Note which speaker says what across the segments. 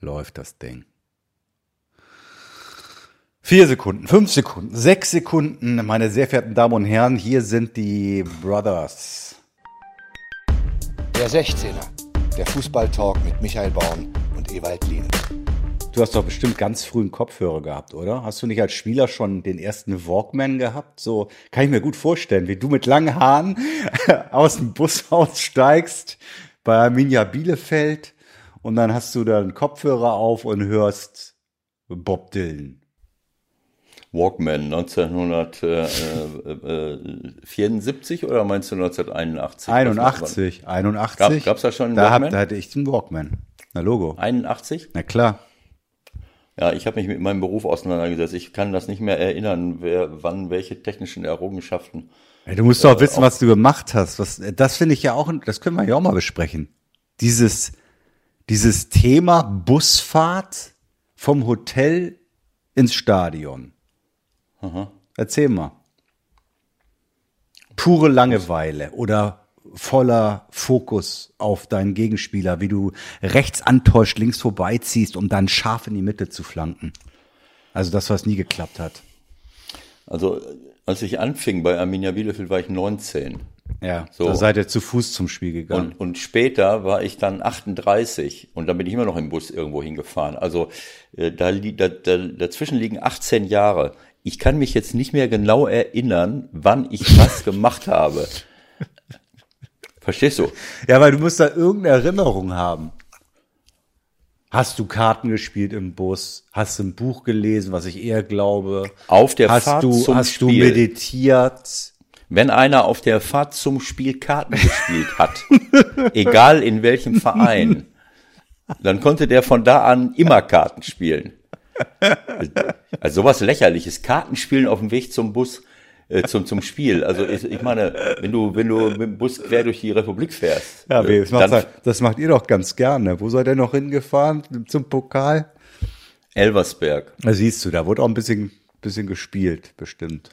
Speaker 1: läuft das Ding. Vier Sekunden, fünf Sekunden, sechs Sekunden, meine sehr verehrten Damen und Herren, hier sind die Brothers.
Speaker 2: Der 16er, der Fußballtalk mit Michael Baum und Ewald Lien.
Speaker 1: Du hast doch bestimmt ganz früh einen Kopfhörer gehabt, oder? Hast du nicht als Spieler schon den ersten Walkman gehabt? So kann ich mir gut vorstellen, wie du mit langen Haaren aus dem Bus aussteigst bei Arminia Bielefeld und dann hast du da einen Kopfhörer auf und hörst Bob Dylan.
Speaker 3: Walkman 1974 oder meinst du 1981?
Speaker 1: 81, 81.
Speaker 3: Gab es da schon einen
Speaker 1: da
Speaker 3: Walkman?
Speaker 1: Hab, da hatte ich den Walkman. Na Logo.
Speaker 3: 81?
Speaker 1: Na klar.
Speaker 3: Ja, ich habe mich mit meinem Beruf auseinandergesetzt. Ich kann das nicht mehr erinnern, wer wann welche technischen Errungenschaften.
Speaker 1: Ey, du musst doch äh, wissen, was du gemacht hast. Was, das finde ich ja auch, das können wir ja auch mal besprechen. Dieses, dieses Thema Busfahrt vom Hotel ins Stadion. Aha. Erzähl mal. Pure Langeweile oder voller Fokus auf deinen Gegenspieler, wie du rechts antäuscht, links vorbeiziehst, um dann scharf in die Mitte zu flanken. Also das, was nie geklappt hat.
Speaker 3: Also als ich anfing bei Arminia Bielefeld, war ich 19.
Speaker 1: Ja, so. da seid ihr zu Fuß zum Spiel gegangen.
Speaker 3: Und, und später war ich dann 38 und dann bin ich immer noch im Bus irgendwo hingefahren. Also äh, da, da, da, dazwischen liegen 18 Jahre. Ich kann mich jetzt nicht mehr genau erinnern, wann ich was gemacht habe. Verstehst du?
Speaker 1: Ja, weil du musst da irgendeine Erinnerung haben. Hast du Karten gespielt im Bus? Hast du ein Buch gelesen, was ich eher glaube?
Speaker 3: Auf der
Speaker 1: hast
Speaker 3: Fahrt
Speaker 1: du,
Speaker 3: zum
Speaker 1: hast
Speaker 3: Spiel.
Speaker 1: du meditiert?
Speaker 3: Wenn einer auf der Fahrt zum Spiel Karten gespielt hat, egal in welchem Verein, dann konnte der von da an immer Karten spielen. Also sowas lächerliches. Kartenspielen auf dem Weg zum Bus, äh, zum, zum Spiel. Also ich, ich meine, wenn du, wenn du mit dem Bus quer durch die Republik fährst.
Speaker 1: Ja,
Speaker 3: äh,
Speaker 1: das, macht, das macht ihr doch ganz gerne. Wo seid ihr noch hingefahren zum Pokal?
Speaker 3: Elversberg.
Speaker 1: Da siehst du, da wurde auch ein bisschen, bisschen gespielt, bestimmt.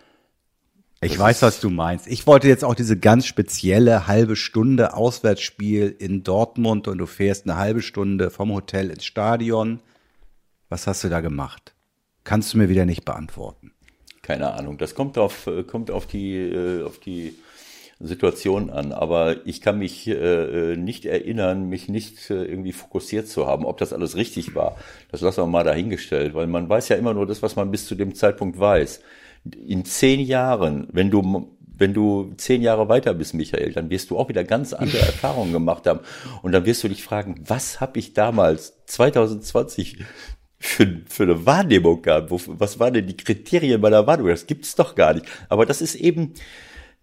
Speaker 1: Ich das weiß, was du meinst. Ich wollte jetzt auch diese ganz spezielle halbe Stunde Auswärtsspiel in Dortmund und du fährst eine halbe Stunde vom Hotel ins Stadion. Was hast du da gemacht? Kannst du mir wieder nicht beantworten.
Speaker 3: Keine Ahnung. Das kommt auf, kommt auf die, äh, auf die Situation an. Aber ich kann mich äh, nicht erinnern, mich nicht äh, irgendwie fokussiert zu haben. Ob das alles richtig war, das lassen wir mal dahingestellt, weil man weiß ja immer nur das, was man bis zu dem Zeitpunkt weiß in zehn Jahren, wenn du wenn du zehn Jahre weiter bist, Michael, dann wirst du auch wieder ganz andere Erfahrungen gemacht haben. Und dann wirst du dich fragen, was habe ich damals 2020 für, für eine Wahrnehmung gehabt? was waren denn die Kriterien meiner Wahrnehmung? Das gibt's doch gar nicht. Aber das ist eben,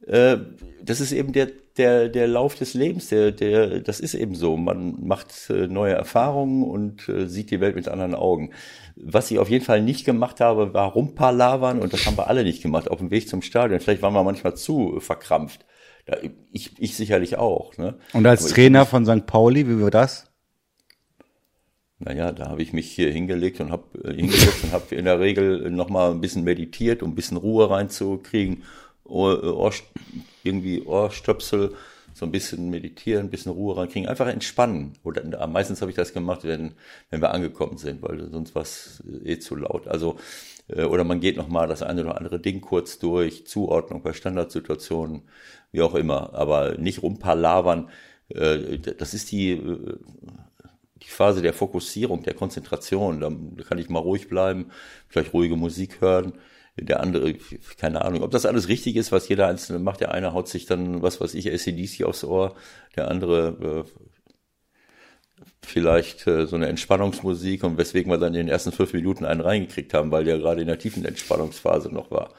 Speaker 3: äh, das ist eben der, der, der Lauf des Lebens, der, der, das ist eben so. Man macht äh, neue Erfahrungen und äh, sieht die Welt mit anderen Augen. Was ich auf jeden Fall nicht gemacht habe, war rumpalavern und das haben wir alle nicht gemacht auf dem Weg zum Stadion. Vielleicht waren wir manchmal zu verkrampft. Ich, ich sicherlich auch. Ne?
Speaker 1: Und als Trainer von St. Pauli, wie war das?
Speaker 3: Naja, da habe ich mich hier hingelegt und habe äh, hingelegt und habe in der Regel nochmal ein bisschen meditiert, um ein bisschen Ruhe reinzukriegen. Ohr, Ohr, irgendwie Ohrstöpsel, so ein bisschen meditieren, ein bisschen Ruhe reinkriegen, einfach entspannen. Oder meistens habe ich das gemacht, wenn, wenn wir angekommen sind, weil sonst war es eh zu laut. Also äh, oder man geht nochmal das eine oder andere Ding kurz durch, Zuordnung bei Standardsituationen, wie auch immer, aber nicht rumpalavern. Äh, das ist die, äh, die Phase der Fokussierung, der Konzentration. Da kann ich mal ruhig bleiben, vielleicht ruhige Musik hören der andere, keine Ahnung, ob das alles richtig ist, was jeder Einzelne macht. Der eine haut sich dann, was weiß ich, ACDC aufs Ohr, der andere äh, vielleicht äh, so eine Entspannungsmusik und weswegen wir dann in den ersten fünf Minuten einen reingekriegt haben, weil der gerade in der tiefen Entspannungsphase noch war.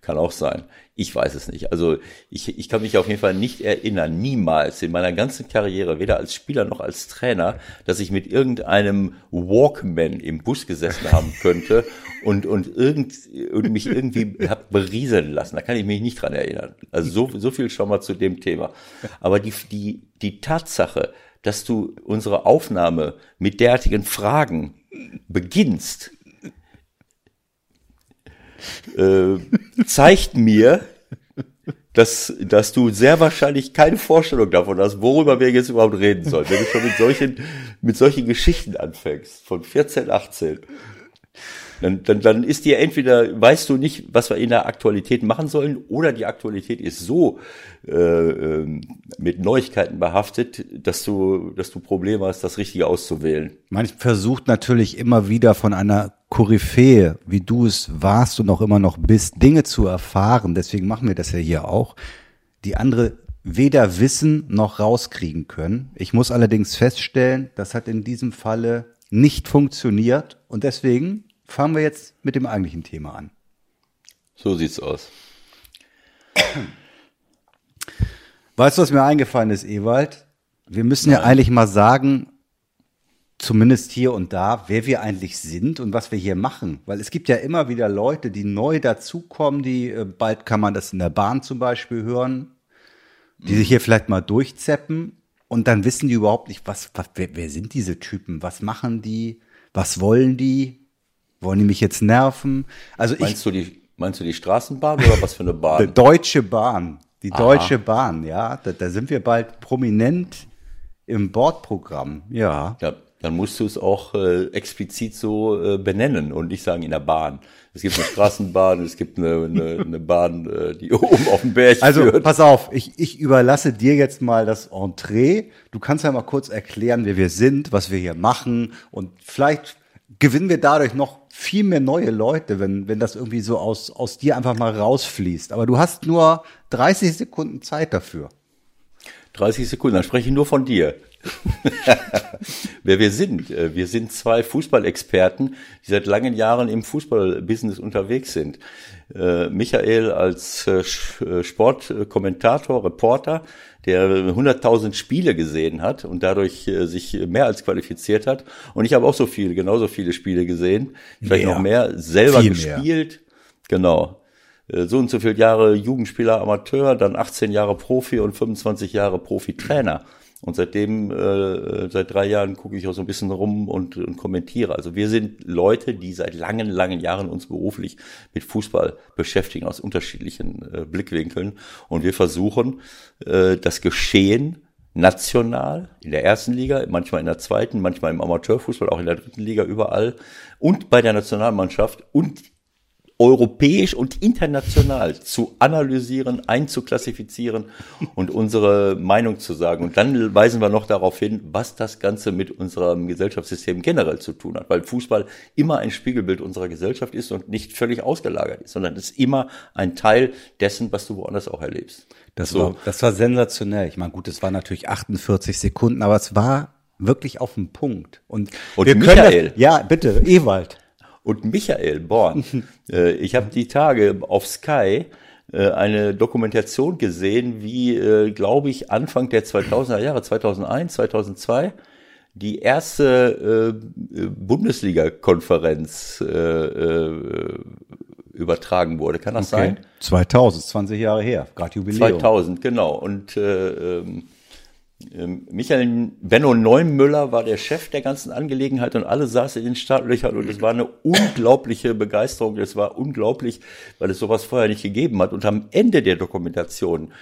Speaker 3: Kann auch sein. Ich weiß es nicht. Also ich, ich kann mich auf jeden Fall nicht erinnern, niemals in meiner ganzen Karriere, weder als Spieler noch als Trainer, dass ich mit irgendeinem Walkman im Bus gesessen haben könnte und, und, irgend, und mich irgendwie hab berieseln lassen. Da kann ich mich nicht dran erinnern. Also so, so viel schon mal zu dem Thema. Aber die, die, die Tatsache, dass du unsere Aufnahme mit derartigen Fragen beginnst, äh, zeigt mir, dass, dass du sehr wahrscheinlich keine Vorstellung davon hast, worüber wir jetzt überhaupt reden sollen, wenn du schon mit solchen, mit solchen Geschichten anfängst, von 14, 18. Dann, dann, dann ist dir entweder, weißt du nicht, was wir in der Aktualität machen sollen, oder die Aktualität ist so äh, ähm, mit Neuigkeiten behaftet, dass du, dass du Probleme hast, das Richtige auszuwählen.
Speaker 1: Man versucht natürlich immer wieder von einer Koryphäe, wie du es warst und auch immer noch bist, Dinge zu erfahren. Deswegen machen wir das ja hier auch, die andere weder wissen noch rauskriegen können. Ich muss allerdings feststellen, das hat in diesem Falle nicht funktioniert und deswegen fangen wir jetzt mit dem eigentlichen Thema an.
Speaker 3: So sieht's aus.
Speaker 1: Weißt du, was mir eingefallen ist, Ewald? Wir müssen Nein. ja eigentlich mal sagen, zumindest hier und da, wer wir eigentlich sind und was wir hier machen. Weil es gibt ja immer wieder Leute, die neu dazukommen, die äh, bald kann man das in der Bahn zum Beispiel hören, die mhm. sich hier vielleicht mal durchzeppen und dann wissen die überhaupt nicht, was, was wer, wer sind diese Typen, was machen die, was wollen die, wollen die mich jetzt nerven? Also
Speaker 3: meinst ich, du die, meinst du die Straßenbahn oder was für eine Bahn?
Speaker 1: Die Deutsche Bahn. Die Aha. Deutsche Bahn, ja. Da, da sind wir bald prominent im Bordprogramm, ja.
Speaker 3: Ja, dann musst du es auch äh, explizit so äh, benennen und nicht sagen in der Bahn. Es gibt eine Straßenbahn, es gibt eine, eine, eine Bahn, äh, die oben auf dem Berg
Speaker 1: also, führt. Also pass auf, ich, ich überlasse dir jetzt mal das Entree. Du kannst ja mal kurz erklären, wer wir sind, was wir hier machen und vielleicht gewinnen wir dadurch noch viel mehr neue Leute, wenn, wenn das irgendwie so aus, aus dir einfach mal rausfließt. Aber du hast nur 30 Sekunden Zeit dafür.
Speaker 3: 30 Sekunden, dann spreche ich nur von dir. Wer wir sind. Äh, wir sind zwei Fußballexperten, die seit langen Jahren im Fußballbusiness unterwegs sind. Äh, Michael als äh, Sportkommentator, Reporter, der 100.000 Spiele gesehen hat und dadurch sich mehr als qualifiziert hat. Und ich habe auch so viele, genauso viele Spiele gesehen, vielleicht mehr. noch mehr, selber Viel gespielt. Mehr. Genau so und so viele Jahre Jugendspieler Amateur, dann 18 Jahre Profi und 25 Jahre Profi-Trainer. Und seitdem, äh, seit drei Jahren gucke ich auch so ein bisschen rum und, und kommentiere. Also wir sind Leute, die seit langen, langen Jahren uns beruflich mit Fußball beschäftigen, aus unterschiedlichen äh, Blickwinkeln. Und wir versuchen, äh, das Geschehen national, in der ersten Liga, manchmal in der zweiten, manchmal im Amateurfußball, auch in der dritten Liga, überall und bei der Nationalmannschaft und europäisch und international zu analysieren, einzuklassifizieren und unsere Meinung zu sagen. Und dann weisen wir noch darauf hin, was das Ganze mit unserem Gesellschaftssystem generell zu tun hat, weil Fußball immer ein Spiegelbild unserer Gesellschaft ist und nicht völlig ausgelagert ist, sondern es ist immer ein Teil dessen, was du woanders auch erlebst.
Speaker 1: Das, so. war, das war sensationell. Ich meine, gut, es war natürlich 48 Sekunden, aber es war wirklich auf den Punkt. Und,
Speaker 3: und wir Michael. können
Speaker 1: das, ja, bitte, Ewald
Speaker 3: und Michael Born. äh, ich habe die Tage auf Sky äh, eine Dokumentation gesehen, wie, äh, glaube ich, Anfang der 2000er Jahre, 2001, 2002, die erste äh, Bundesliga-Konferenz äh, äh, übertragen wurde. Kann das okay. sein?
Speaker 1: 2000, 20 Jahre her,
Speaker 3: gerade Jubiläum. 2000, genau. Und äh, ähm, ähm, Michael Benno Neumüller war der Chef der ganzen Angelegenheit und alle saßen in den Startlöchern und es war eine unglaubliche Begeisterung. Es war unglaublich, weil es sowas vorher nicht gegeben hat. Und am Ende der Dokumentation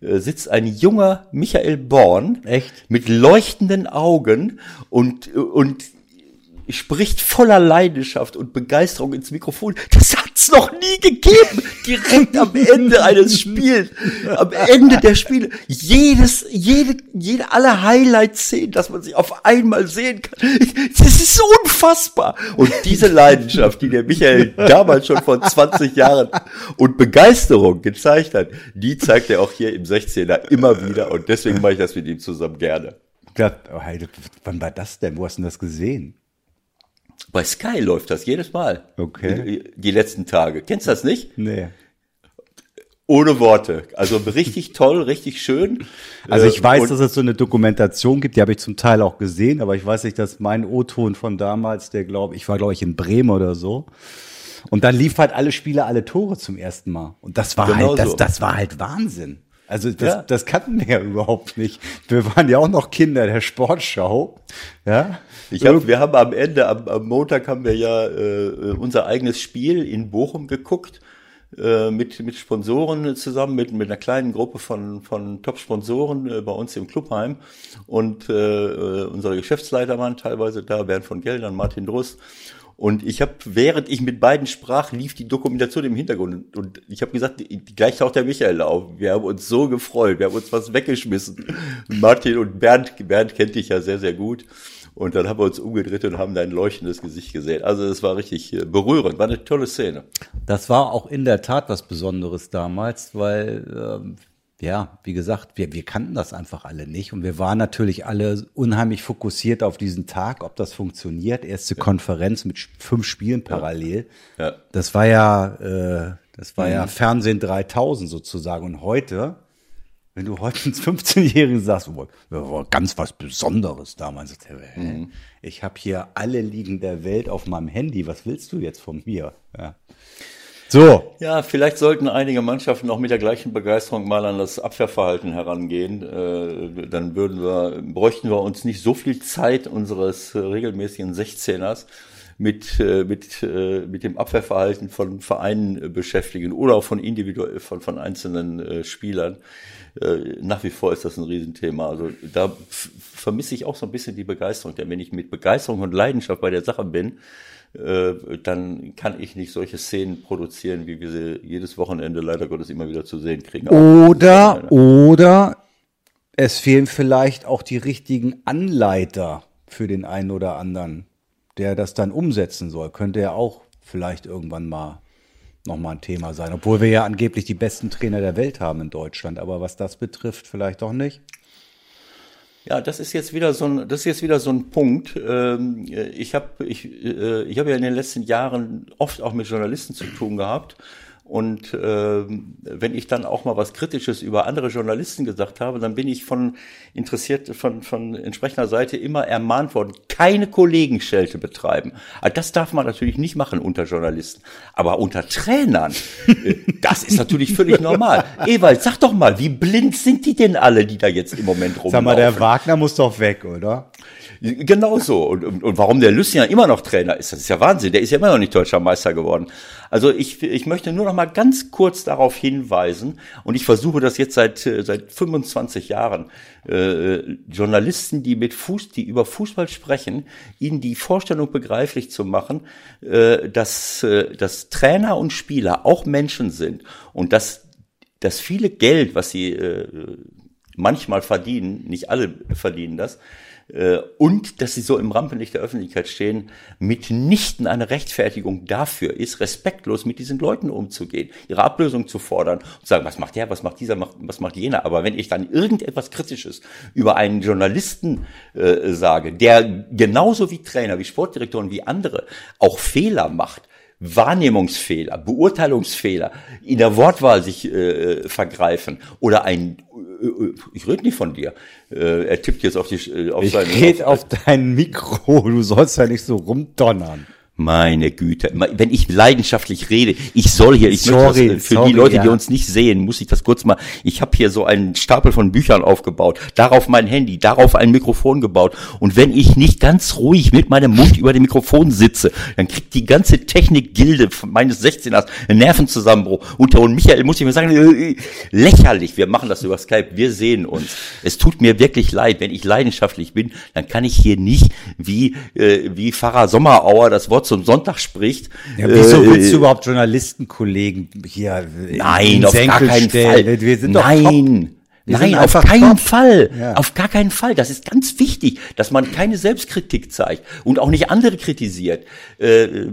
Speaker 3: äh, sitzt ein junger Michael Born
Speaker 1: Echt?
Speaker 3: mit leuchtenden Augen und, und spricht voller Leidenschaft und Begeisterung ins Mikrofon. Das hat's noch nie gegeben. Direkt am Ende eines Spiels, am Ende der Spiele, jedes, jede, jede alle Highlight-Szenen, dass man sich auf einmal sehen kann. Das ist unfassbar. Und diese Leidenschaft, die der Michael damals schon vor 20 Jahren und Begeisterung gezeigt hat, die zeigt er auch hier im 16er immer wieder. Und deswegen mache ich das mit ihm zusammen gerne.
Speaker 1: Ja, oh, wann war das denn? Wo hast du das gesehen?
Speaker 3: Bei Sky läuft das jedes Mal.
Speaker 1: Okay.
Speaker 3: Die, die letzten Tage. Kennst du das nicht?
Speaker 1: Nee.
Speaker 3: Ohne Worte. Also richtig toll, richtig schön.
Speaker 1: Also ich weiß, Und, dass es so eine Dokumentation gibt, die habe ich zum Teil auch gesehen, aber ich weiß nicht, dass mein O-Ton von damals, der glaube ich war glaube ich in Bremen oder so. Und dann lief halt alle Spiele, alle Tore zum ersten Mal. Und das war genau halt, das, so. das war halt Wahnsinn. Also das, ja. das kannten wir ja überhaupt nicht. Wir waren ja auch noch Kinder der Sportschau. Ja.
Speaker 3: Ich hab, wir haben am Ende, am, am Montag haben wir ja äh, unser eigenes Spiel in Bochum geguckt äh, mit, mit Sponsoren zusammen, mit, mit einer kleinen Gruppe von, von Top-Sponsoren äh, bei uns im Clubheim. Und äh, unsere Geschäftsleiter waren teilweise da, Bernd von Geldern, Martin Druss. Und ich habe, während ich mit beiden sprach, lief die Dokumentation im Hintergrund. Und ich habe gesagt, gleich taucht der Michael auf. Wir haben uns so gefreut, wir haben uns was weggeschmissen. Martin und Bernd, Bernd kennt dich ja sehr, sehr gut. Und dann haben wir uns umgedreht und haben dein leuchtendes Gesicht gesehen. Also es war richtig äh, berührend, war eine tolle Szene.
Speaker 1: Das war auch in der Tat was Besonderes damals, weil ähm, ja, wie gesagt, wir, wir kannten das einfach alle nicht und wir waren natürlich alle unheimlich fokussiert auf diesen Tag, ob das funktioniert. Erste ja. Konferenz mit fünf Spielen parallel. Ja. ja. Das war ja, äh, das war mhm. ja Fernsehen 3000 sozusagen. Und heute wenn du heute ins 15-Jährigen sagst, oh, war ganz was Besonderes damals. Mhm. Ich habe hier alle Ligen der Welt auf meinem Handy. Was willst du jetzt von mir? Ja.
Speaker 3: So. Ja, vielleicht sollten einige Mannschaften auch mit der gleichen Begeisterung mal an das Abwehrverhalten herangehen. Äh, dann würden wir, bräuchten wir uns nicht so viel Zeit unseres regelmäßigen 16ers mit, äh, mit, äh, mit dem Abwehrverhalten von Vereinen beschäftigen oder auch von individuell, von, von einzelnen Spielern. Nach wie vor ist das ein Riesenthema. Also da vermisse ich auch so ein bisschen die Begeisterung. Denn wenn ich mit Begeisterung und Leidenschaft bei der Sache bin, dann kann ich nicht solche Szenen produzieren, wie wir sie jedes Wochenende leider Gottes immer wieder zu sehen kriegen.
Speaker 1: Oder, oder es fehlen vielleicht auch die richtigen Anleiter für den einen oder anderen, der das dann umsetzen soll. Könnte ja auch vielleicht irgendwann mal nochmal ein Thema sein. Obwohl wir ja angeblich die besten Trainer der Welt haben in Deutschland. Aber was das betrifft, vielleicht doch nicht.
Speaker 3: Ja, das ist jetzt wieder so ein, das ist jetzt wieder so ein Punkt. Ähm, ich habe ich, äh, ich habe ja in den letzten Jahren oft auch mit Journalisten zu tun gehabt und äh, wenn ich dann auch mal was Kritisches über andere Journalisten gesagt habe, dann bin ich von interessiert von von entsprechender Seite immer ermahnt worden, keine Kollegenschelte betreiben. Also das darf man natürlich nicht machen unter Journalisten, aber unter Trainern, äh, das ist natürlich völlig normal. Ewald, sag doch mal, wie blind sind die denn alle, die da jetzt im Moment rumlaufen? Sag mal,
Speaker 1: der Wagner muss doch weg, oder?
Speaker 3: Genau so. Und, und, und warum der Lucien immer noch Trainer ist, das ist ja Wahnsinn. Der ist ja immer noch nicht deutscher Meister geworden. Also ich, ich möchte nur noch mal ganz kurz darauf hinweisen, und ich versuche das jetzt seit, seit 25 Jahren, äh, Journalisten, die mit Fuß, die über Fußball sprechen, ihnen die Vorstellung begreiflich zu machen, äh, dass, äh, dass Trainer und Spieler auch Menschen sind und dass das viele Geld, was sie äh, manchmal verdienen, nicht alle verdienen das, äh, und dass sie so im Rampenlicht der Öffentlichkeit stehen, mitnichten eine Rechtfertigung dafür ist, respektlos mit diesen Leuten umzugehen, ihre Ablösung zu fordern und zu sagen, was macht der, was macht dieser, was macht jener. Aber wenn ich dann irgendetwas Kritisches über einen Journalisten äh, sage, der genauso wie Trainer, wie Sportdirektoren, wie andere auch Fehler macht, Wahrnehmungsfehler, Beurteilungsfehler, in der Wortwahl sich äh, vergreifen oder ein äh, ich rede nicht von dir. Äh, er tippt jetzt auf die
Speaker 1: äh, auf ich rede auf dein Mikro. Du sollst ja nicht so rumdonnern.
Speaker 3: Meine Güte, wenn ich leidenschaftlich rede, ich soll hier, ich sorry, das, für sorry, die Leute, ja. die uns nicht sehen, muss ich das kurz mal, ich habe hier so einen Stapel von Büchern aufgebaut, darauf mein Handy, darauf ein Mikrofon gebaut. Und wenn ich nicht ganz ruhig mit meinem Mund über dem Mikrofon sitze, dann kriegt die ganze Technikgilde meines 16ers einen Nervenzusammenbruch und, und Michael muss ich mir sagen, äh, lächerlich, wir machen das über Skype, wir sehen uns. Es tut mir wirklich leid, wenn ich leidenschaftlich bin, dann kann ich hier nicht wie, äh, wie Pfarrer Sommerauer das Wort zum Sonntag spricht.
Speaker 1: Ja, wieso äh, willst du überhaupt Journalistenkollegen hier
Speaker 3: Nein, auf gar keinen stellen? Fall. Wir sind Nein. Wir Nein, auf keinen top. Fall. Ja. Auf gar keinen Fall. Das ist ganz wichtig, dass man keine Selbstkritik zeigt und auch nicht andere kritisiert. Äh,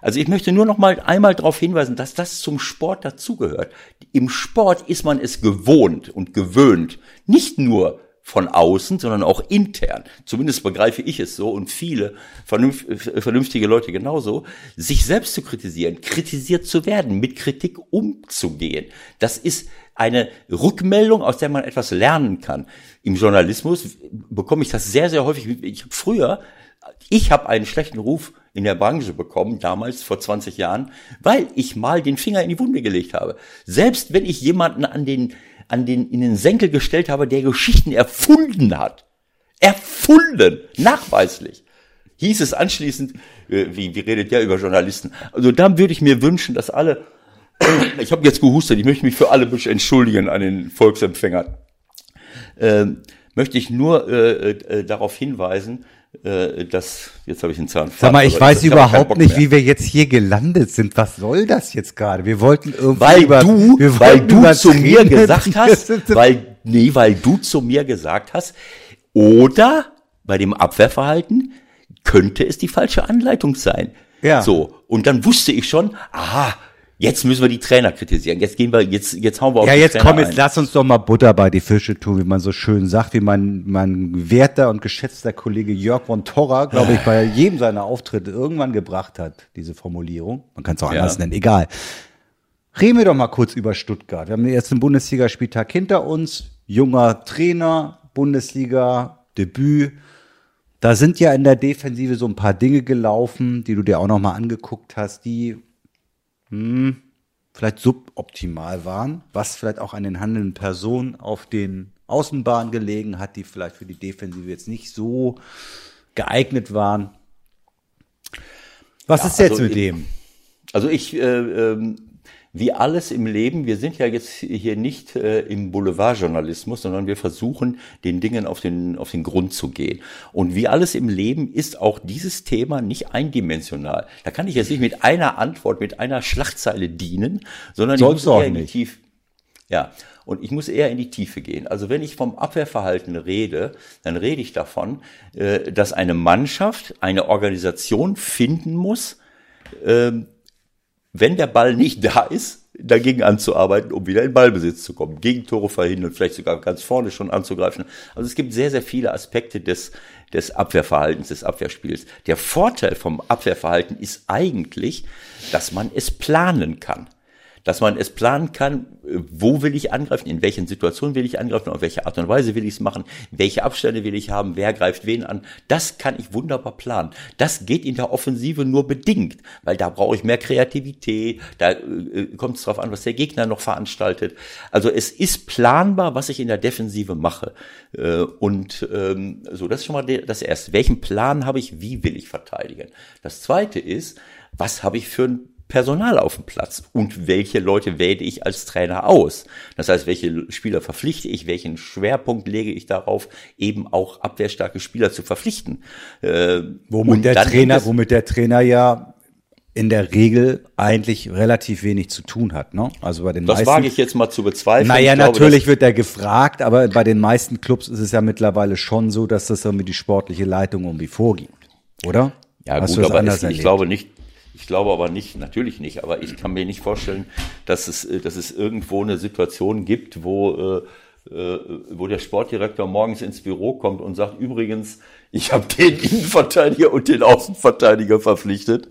Speaker 3: also ich möchte nur noch mal einmal darauf hinweisen, dass das zum Sport dazugehört. Im Sport ist man es gewohnt und gewöhnt, nicht nur von außen, sondern auch intern. Zumindest begreife ich es so und viele vernünftige Leute genauso, sich selbst zu kritisieren, kritisiert zu werden, mit Kritik umzugehen. Das ist eine Rückmeldung, aus der man etwas lernen kann. Im Journalismus bekomme ich das sehr, sehr häufig. Ich habe früher, ich habe einen schlechten Ruf in der Branche bekommen, damals vor 20 Jahren, weil ich mal den Finger in die Wunde gelegt habe. Selbst wenn ich jemanden an den an den, in den Senkel gestellt habe, der Geschichten erfunden hat. Erfunden! Nachweislich. Hieß es anschließend, äh, wie, wie redet der über Journalisten? Also da würde ich mir wünschen, dass alle ich habe jetzt gehustet, ich möchte mich für alle entschuldigen an den Volksempfängern. Ähm, möchte ich nur äh, äh, darauf hinweisen, äh, dass jetzt habe ich einen Zahnfleisch.
Speaker 1: Sag mal, ich weiß überhaupt nicht, wie wir jetzt hier gelandet sind. Was soll das jetzt gerade? Wir wollten irgendwie
Speaker 3: weil
Speaker 1: über,
Speaker 3: du,
Speaker 1: wir
Speaker 3: weil du zu mir gesagt hast, weil nee, weil du zu mir gesagt hast, oder bei dem Abwehrverhalten könnte es die falsche Anleitung sein.
Speaker 1: Ja.
Speaker 3: So und dann wusste ich schon, aha, jetzt müssen wir die Trainer kritisieren. Jetzt gehen wir, jetzt jetzt hauen wir auf
Speaker 1: Ja,
Speaker 3: die
Speaker 1: jetzt
Speaker 3: Trainer
Speaker 1: komm, jetzt
Speaker 3: ein.
Speaker 1: lass uns doch mal Butter bei die Fische tun, wie man so schön sagt, wie mein, mein werter und geschätzter Kollege Jörg von Torra, glaube ich, bei jedem seiner Auftritte irgendwann gebracht hat, diese Formulierung. Man kann es auch
Speaker 3: Ja.
Speaker 1: anders nennen, egal. Reden wir doch mal kurz über Stuttgart. Wir haben den ersten Bundesligaspieltag hinter uns. Junger Trainer, Bundesliga, Debüt. Da sind ja in der Defensive so ein paar Dinge gelaufen, die du dir auch noch mal angeguckt hast, die hm, vielleicht suboptimal waren, was vielleicht auch an den handelnden Personen auf den Außenbahnen gelegen hat, die vielleicht für die Defensive jetzt nicht so geeignet waren. Was
Speaker 3: Ja,
Speaker 1: ist jetzt
Speaker 3: also
Speaker 1: mit
Speaker 3: in-
Speaker 1: dem?
Speaker 3: Also ich, äh, ähm, wie alles im Leben, wir sind ja jetzt hier nicht äh, im Boulevardjournalismus, sondern wir versuchen, den Dingen auf den, auf den Grund zu gehen. Und wie alles im Leben ist auch dieses Thema nicht eindimensional. Da kann ich jetzt nicht mit einer Antwort, mit einer Schlagzeile dienen, sondern ich muss eher in die. Tiefe. Ja, und ich muss eher in die Tiefe gehen. Also wenn ich vom Abwehrverhalten rede, dann rede ich davon, äh, dass eine Mannschaft, eine Organisation finden muss, ähm, wenn der Ball nicht da ist, dagegen anzuarbeiten, um wieder in Ballbesitz zu kommen, Gegentore verhindern, vielleicht sogar ganz vorne schon anzugreifen. Also es gibt sehr, sehr viele Aspekte des, des Abwehrverhaltens, des Abwehrspiels. Der Vorteil vom Abwehrverhalten ist eigentlich, dass man es planen kann. Dass man es planen kann, äh, wo will ich angreifen, in welchen Situationen will ich angreifen, auf welche Art und Weise will ich es machen, welche Abstände will ich haben, wer greift wen an. Das kann ich wunderbar planen. Das geht in der Offensive nur bedingt, weil da brauche ich mehr Kreativität, da äh, kommt es darauf an, was der Gegner noch veranstaltet. Also es ist planbar, was ich in der Defensive mache. Äh, und ähm, so, das ist schon mal das Erste. Welchen Plan habe ich, wie will ich verteidigen? Das Zweite ist, was habe ich für ein Personal auf dem Platz und welche Leute wähle ich als Trainer aus. Das heißt, welche Spieler verpflichte ich, welchen Schwerpunkt lege ich darauf, eben auch abwehrstarke Spieler zu verpflichten. Äh,
Speaker 1: Womit der Trainer, womit der Trainer ja in der Regel eigentlich relativ wenig zu tun hat, ne? Also bei den
Speaker 3: das
Speaker 1: meisten.
Speaker 3: wage ich jetzt mal zu bezweifeln.
Speaker 1: Naja,
Speaker 3: glaube,
Speaker 1: natürlich wird er gefragt, aber bei den meisten Clubs ist es ja mittlerweile schon so, dass das irgendwie die sportliche Leitung irgendwie vorgibt, oder?
Speaker 3: Ja
Speaker 1: Hast
Speaker 3: gut, aber es, ich glaube nicht, ich glaube aber nicht, natürlich nicht, aber ich kann mir nicht vorstellen, dass es, äh, dass es irgendwo eine Situation gibt, wo, äh, äh, wo der Sportdirektor morgens ins Büro kommt und sagt, übrigens, ich habe den Innenverteidiger und den Außenverteidiger verpflichtet.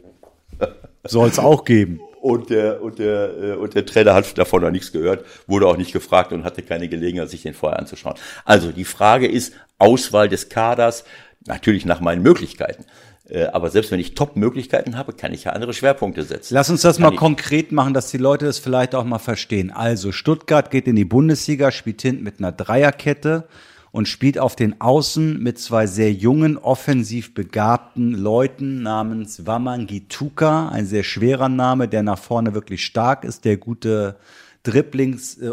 Speaker 1: Soll es auch geben.
Speaker 3: Und der, und, der, äh, und der Trainer hat davon noch nichts gehört, wurde auch nicht gefragt und hatte keine Gelegenheit, sich den vorher anzuschauen. Also die Frage ist Auswahl des Kaders, natürlich nach meinen Möglichkeiten. Äh, Aber selbst wenn ich Top-Möglichkeiten habe, kann ich ja andere Schwerpunkte setzen.
Speaker 1: Lass uns das
Speaker 3: Kann
Speaker 1: mal konkret machen, dass die Leute das vielleicht auch mal verstehen. Also Stuttgart geht in die Bundesliga, spielt hinten mit einer Dreierkette und spielt auf den Außen mit zwei sehr jungen, offensiv begabten Leuten namens Wamangituka, ein sehr schwerer Name, der nach vorne wirklich stark ist, der gute Dribblings, äh,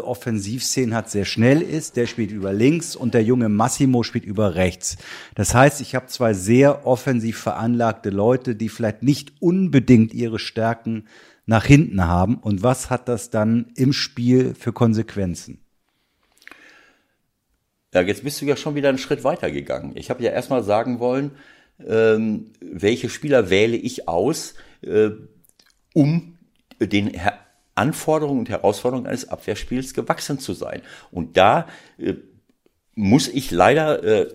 Speaker 1: hat, sehr schnell ist, der spielt über links und der junge Massimo spielt über rechts. Das heißt, ich habe zwei sehr offensiv veranlagte Leute, die vielleicht nicht unbedingt ihre Stärken nach hinten haben. Und was hat das dann im Spiel für Konsequenzen?
Speaker 3: Ja, jetzt bist du ja schon wieder einen Schritt weiter gegangen. Ich habe ja erstmal sagen wollen, ähm, welche Spieler wähle ich aus, äh, um den Anforderungen und Herausforderungen eines Abwehrspiels gewachsen zu sein. Und da äh, muss ich leider äh,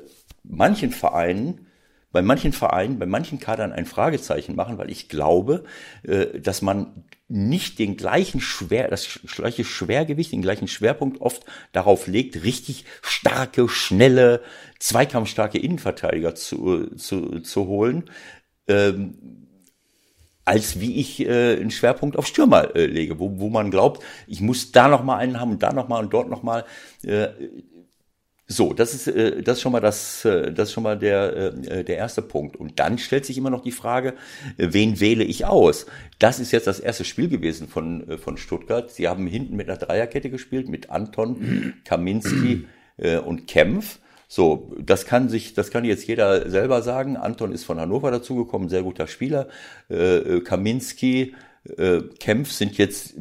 Speaker 3: manchen Vereinen, bei manchen Vereinen, bei manchen Kadern ein Fragezeichen machen, weil ich glaube, äh, dass man nicht den gleichen Schwer, das gleiche Schwergewicht, den gleichen Schwerpunkt oft darauf legt, richtig starke, schnelle, zweikampfstarke Innenverteidiger zu, zu, zu holen, ähm, als wie ich äh, einen Schwerpunkt auf Stürmer äh, lege, wo, wo man glaubt, ich muss da noch mal einen haben und da noch mal und dort noch mal. Äh, So, das ist, äh, das ist schon mal das, äh, das ist schon mal der, äh, der erste Punkt. Und dann stellt sich immer noch die Frage, äh, wen wähle ich aus? Das ist jetzt das erste Spiel gewesen von, äh, von Stuttgart. Sie haben hinten mit einer Dreierkette gespielt, mit Anton, Kaminski äh, und Kempf. So, das kann sich, das kann jetzt jeder selber sagen. Anton ist von Hannover dazugekommen, sehr guter Spieler. Äh, äh Kaminski, äh, Kempf sind jetzt,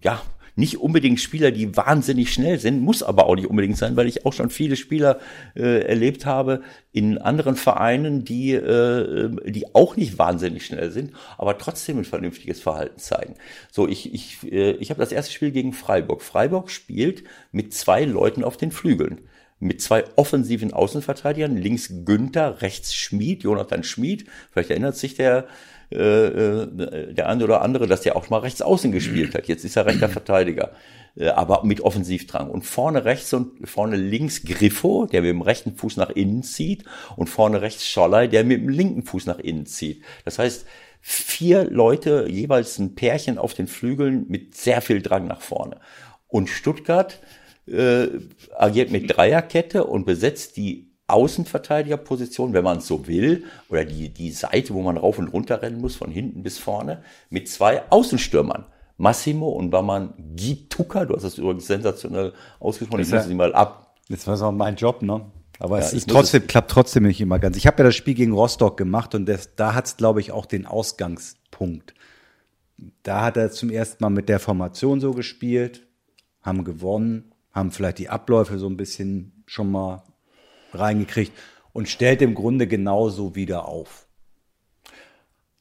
Speaker 3: ja, nicht unbedingt Spieler, die wahnsinnig schnell sind, muss aber auch nicht unbedingt sein, weil ich auch schon viele Spieler äh, erlebt habe in anderen Vereinen, die, äh, die auch nicht wahnsinnig schnell sind, aber trotzdem ein vernünftiges Verhalten zeigen. So, ich, ich, äh, ich habe das erste Spiel gegen Freiburg. Freiburg spielt mit zwei Leuten auf den Flügeln mit zwei offensiven Außenverteidigern, links Günther, rechts Schmid, Jonathan Schmid, vielleicht erinnert sich der äh, äh, der eine oder andere, dass der auch mal rechts außen gespielt hat. Jetzt ist er rechter Verteidiger, äh, aber mit Offensivdrang. Und vorne rechts und vorne links Griffo, der mit dem rechten Fuß nach innen zieht, und vorne rechts Scholley, der mit dem linken Fuß nach innen zieht. Das heißt, vier Leute, jeweils ein Pärchen auf den Flügeln mit sehr viel Drang nach vorne. Und Stuttgart äh, agiert mit Dreierkette und besetzt die Außenverteidigerposition, wenn man es so will, oder die, die Seite, wo man rauf und runter rennen muss, von hinten bis vorne, mit zwei Außenstürmern. Massimo und Waman Gituka, du hast das übrigens sensationell ausgesprochen, ich muss sie mal ab.
Speaker 1: Das war so mein Job, ne? Aber ja, es ist trotzdem, klappt trotzdem nicht immer ganz. Ich habe ja das Spiel gegen Rostock gemacht und das, da hat es, glaube ich, auch den Ausgangspunkt. Da hat er zum ersten Mal mit der Formation so gespielt, haben gewonnen, haben vielleicht die Abläufe so ein bisschen schon mal reingekriegt und stellt im Grunde genauso wieder auf.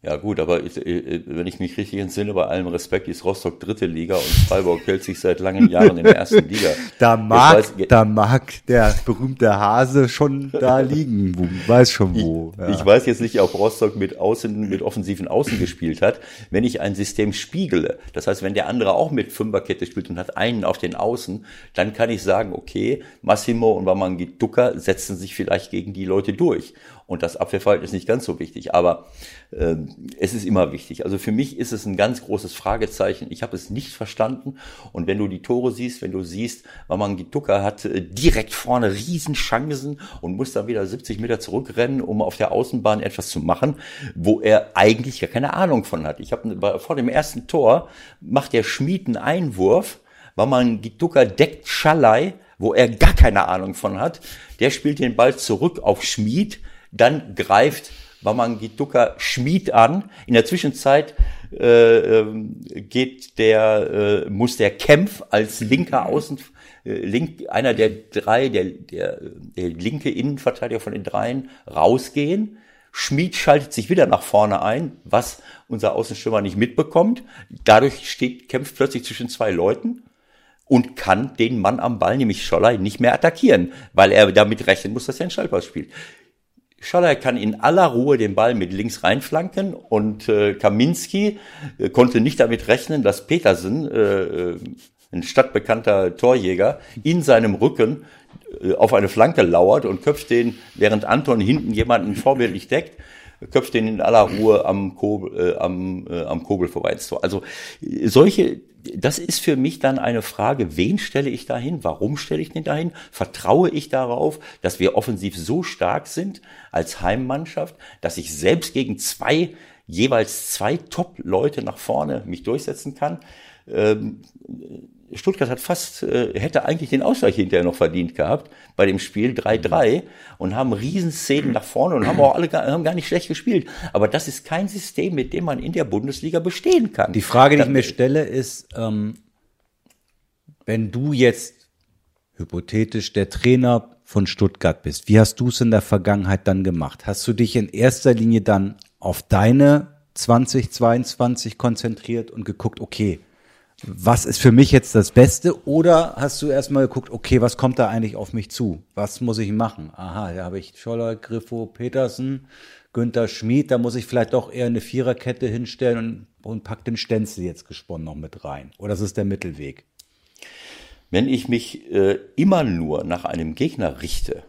Speaker 3: Ja gut, aber ich, äh, wenn ich mich richtig entsinne, bei allem Respekt, ist Rostock dritte Liga und Freiburg hält sich seit langen Jahren in der ersten Liga.
Speaker 1: Da mag, weiß, da mag der berühmte Hase schon da liegen, wo, weiß schon wo.
Speaker 3: Ja. Ich, weiß jetzt nicht, ob Rostock mit Außen, mit offensiven Außen gespielt hat. Wenn ich ein System spiegele, das heißt, wenn der andere auch mit Fünferkette spielt und hat einen auf den Außen, dann kann ich sagen, okay, Massimo und Wamangi Ducker setzen sich vielleicht gegen die Leute durch. Und das Abwehrverhalten ist nicht ganz so wichtig, aber äh, es ist immer wichtig. Also für mich ist es ein ganz großes Fragezeichen. Ich habe es nicht verstanden. Und wenn du die Tore siehst, wenn du siehst, Mamangituka hat äh, direkt vorne Riesenchancen und muss dann wieder 70 Meter zurückrennen, um auf der Außenbahn etwas zu machen, wo er eigentlich gar keine Ahnung von hat. Ich habe vor dem ersten Tor macht der Schmied einen Einwurf, Mamangituka deckt Schalai, wo er gar keine Ahnung von hat. Der spielt den Ball zurück auf Schmied dann greift Wamangituka Schmied an. In der Zwischenzeit äh, ähm, geht der, äh, muss der Kempf als linker Außen, äh, link, einer der drei, der, der, der linke Innenverteidiger von den dreien, rausgehen. Schmied schaltet sich wieder nach vorne ein, was unser Außenstürmer nicht mitbekommt. Dadurch steht Kempf plötzlich zwischen zwei Leuten und kann den Mann am Ball, nämlich Scholler, nicht mehr attackieren, weil er damit rechnen muss, dass er einen Schallpass spielt. Schaller kann in aller Ruhe den Ball mit links reinflanken und äh, Kaminski äh, konnte nicht damit rechnen, dass Petersen, äh, äh, ein stadtbekannter Torjäger, in seinem Rücken äh, auf eine Flanke lauert und köpft den, während Anton hinten jemanden vorbildlich deckt, köpft den in aller Ruhe am Kobel, äh, am, äh, am Kobel vorbei ins Tor. Also solche das ist für mich dann eine Frage, wen stelle ich dahin? Warum stelle ich den dahin? Vertraue ich darauf, dass wir offensiv so stark sind als Heimmannschaft, dass ich selbst gegen zwei, jeweils zwei Top-Leute nach vorne mich durchsetzen kann? Ähm, Stuttgart hat fast, äh, hätte eigentlich den Ausgleich hinterher noch verdient gehabt bei dem Spiel 3-3 und haben Riesenszenen nach vorne und haben auch alle gar, haben gar nicht schlecht gespielt. Aber das ist kein System, mit dem man in der Bundesliga bestehen kann.
Speaker 1: Die Frage, die ich mir stelle, ist, ähm, wenn du jetzt hypothetisch der Trainer von Stuttgart bist, wie hast du es in der Vergangenheit dann gemacht? Hast du dich in erster Linie dann auf deine 2022 konzentriert und geguckt, okay, was ist für mich jetzt das Beste? Oder hast du erstmal geguckt, okay, was kommt da eigentlich auf mich zu? Was muss ich machen? Aha, da habe ich Scholler, Griffo, Petersen, Günther Schmid, da muss ich vielleicht doch eher eine Viererkette hinstellen und, und pack den Stenzel jetzt gesponnen noch mit rein. Oder das ist der Mittelweg.
Speaker 3: Wenn ich mich äh, immer nur nach einem Gegner richte,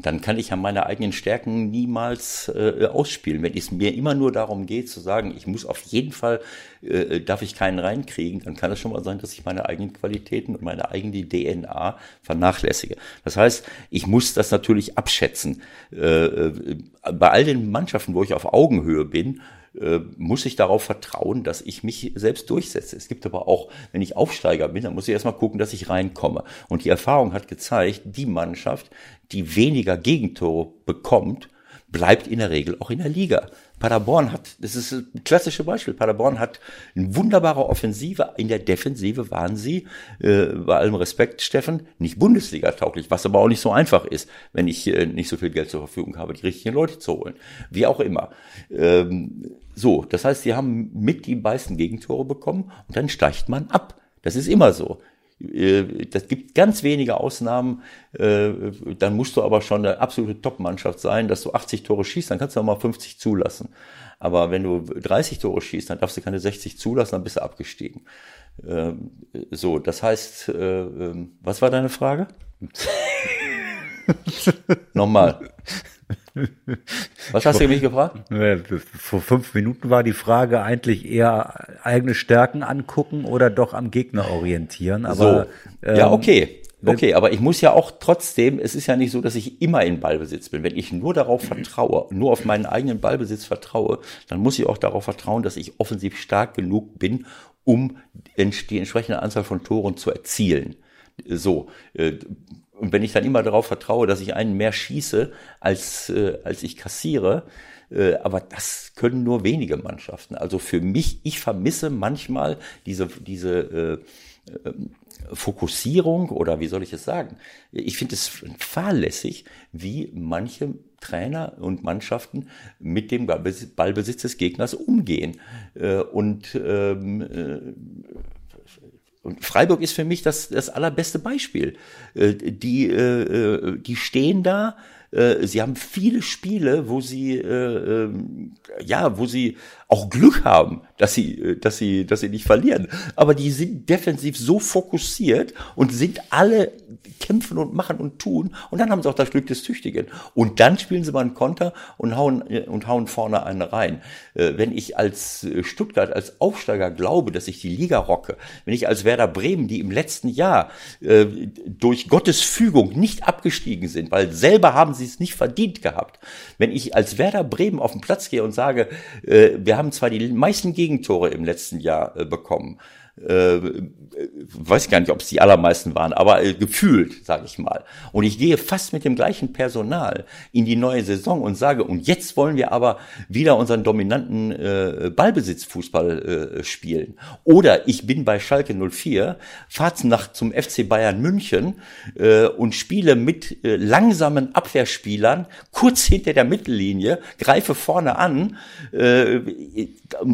Speaker 3: dann kann ich ja meine eigenen Stärken niemals äh, ausspielen. Wenn es mir immer nur darum geht zu sagen, ich muss auf jeden Fall, äh, darf ich keinen reinkriegen, dann kann es schon mal sein, dass ich meine eigenen Qualitäten und meine eigene DNA vernachlässige. Das heißt, ich muss das natürlich abschätzen. Äh, äh bei all den Mannschaften, wo ich auf Augenhöhe bin, äh, muss ich darauf vertrauen, dass ich mich selbst durchsetze. Es gibt aber auch, wenn ich Aufsteiger bin, dann muss ich erstmal gucken, dass ich reinkomme. Und die Erfahrung hat gezeigt, die Mannschaft, die weniger Gegentore bekommt, bleibt in der Regel auch in der Liga. Paderborn hat, das ist ein klassisches Beispiel, Paderborn hat eine wunderbare Offensive, in der Defensive waren sie, äh, bei allem Respekt, Steffen, nicht Bundesliga-tauglich, was aber auch nicht so einfach ist, wenn ich äh, nicht so viel Geld zur Verfügung habe, die richtigen Leute zu holen. Wie auch immer. Ähm, so, das heißt, sie haben mit die meisten Gegentore bekommen und dann steigt man ab. Das ist immer so. Äh, das gibt ganz wenige Ausnahmen. Äh, dann musst du aber schon eine absolute Top-Mannschaft sein, dass du 80 Tore schießt, dann kannst du auch mal 50 zulassen. Aber wenn du 30 Tore schießt, dann darfst du keine 60 zulassen, dann bist du abgestiegen. Ähm, so, das heißt, äh, ähm, was war deine Frage? Nochmal. Was hast du mich gefragt?
Speaker 1: Vor fünf Minuten war die Frage eigentlich eher eigene Stärken angucken oder doch am Gegner orientieren. Aber,
Speaker 3: so. ja, ähm, okay. Okay, aber ich muss ja auch trotzdem, es ist ja nicht so, dass ich immer in Ballbesitz bin. Wenn ich nur darauf vertraue, nur auf meinen eigenen Ballbesitz vertraue, dann muss ich auch darauf vertrauen, dass ich offensiv stark genug bin, um die entsprechende Anzahl von Toren zu erzielen. So, äh, und wenn ich dann immer darauf vertraue, dass ich einen mehr schieße, als, äh, als ich kassiere, äh, aber das können nur wenige Mannschaften. Also für mich, ich vermisse manchmal diese, diese äh, äh, Fokussierung oder wie soll ich es sagen? Ich finde es fahrlässig, wie manche Trainer und Mannschaften mit dem Ballbesitz des Gegners umgehen. Äh, und ähm, äh, und Freiburg ist für mich das, das allerbeste Beispiel. Äh, die, äh, äh, die stehen da, sie haben viele Spiele, wo sie, ähm, ja, wo sie auch Glück haben, dass sie, dass sie, dass sie nicht verlieren. Aber die sind defensiv so fokussiert und sind alle kämpfen und machen und tun. Und dann haben sie auch das Glück des Tüchtigen. Und dann spielen sie mal einen Konter und hauen, und hauen vorne einen rein. Wenn ich als Stuttgart, als Aufsteiger glaube, dass ich die Liga rocke, wenn ich als Werder Bremen, die im letzten Jahr äh, durch Gottes Fügung nicht abgestiegen sind, weil selber haben sie es nicht verdient gehabt, wenn ich als Werder Bremen auf den Platz gehe und sage, äh, wir haben zwar die meisten Gegentore im letzten Jahr äh, bekommen, äh, weiß gar nicht, ob es die allermeisten waren, aber äh, gefühlt, sage ich mal. Und ich gehe fast mit dem gleichen Personal in die neue Saison und sage, und jetzt wollen wir aber wieder unseren dominanten äh, Ballbesitzfußball äh, spielen. Oder ich bin bei Schalke 04, fahre nach zum FC Bayern München äh, und spiele mit äh, langsamen Abwehrspielern kurz hinter der Mittellinie, greife vorne an, äh,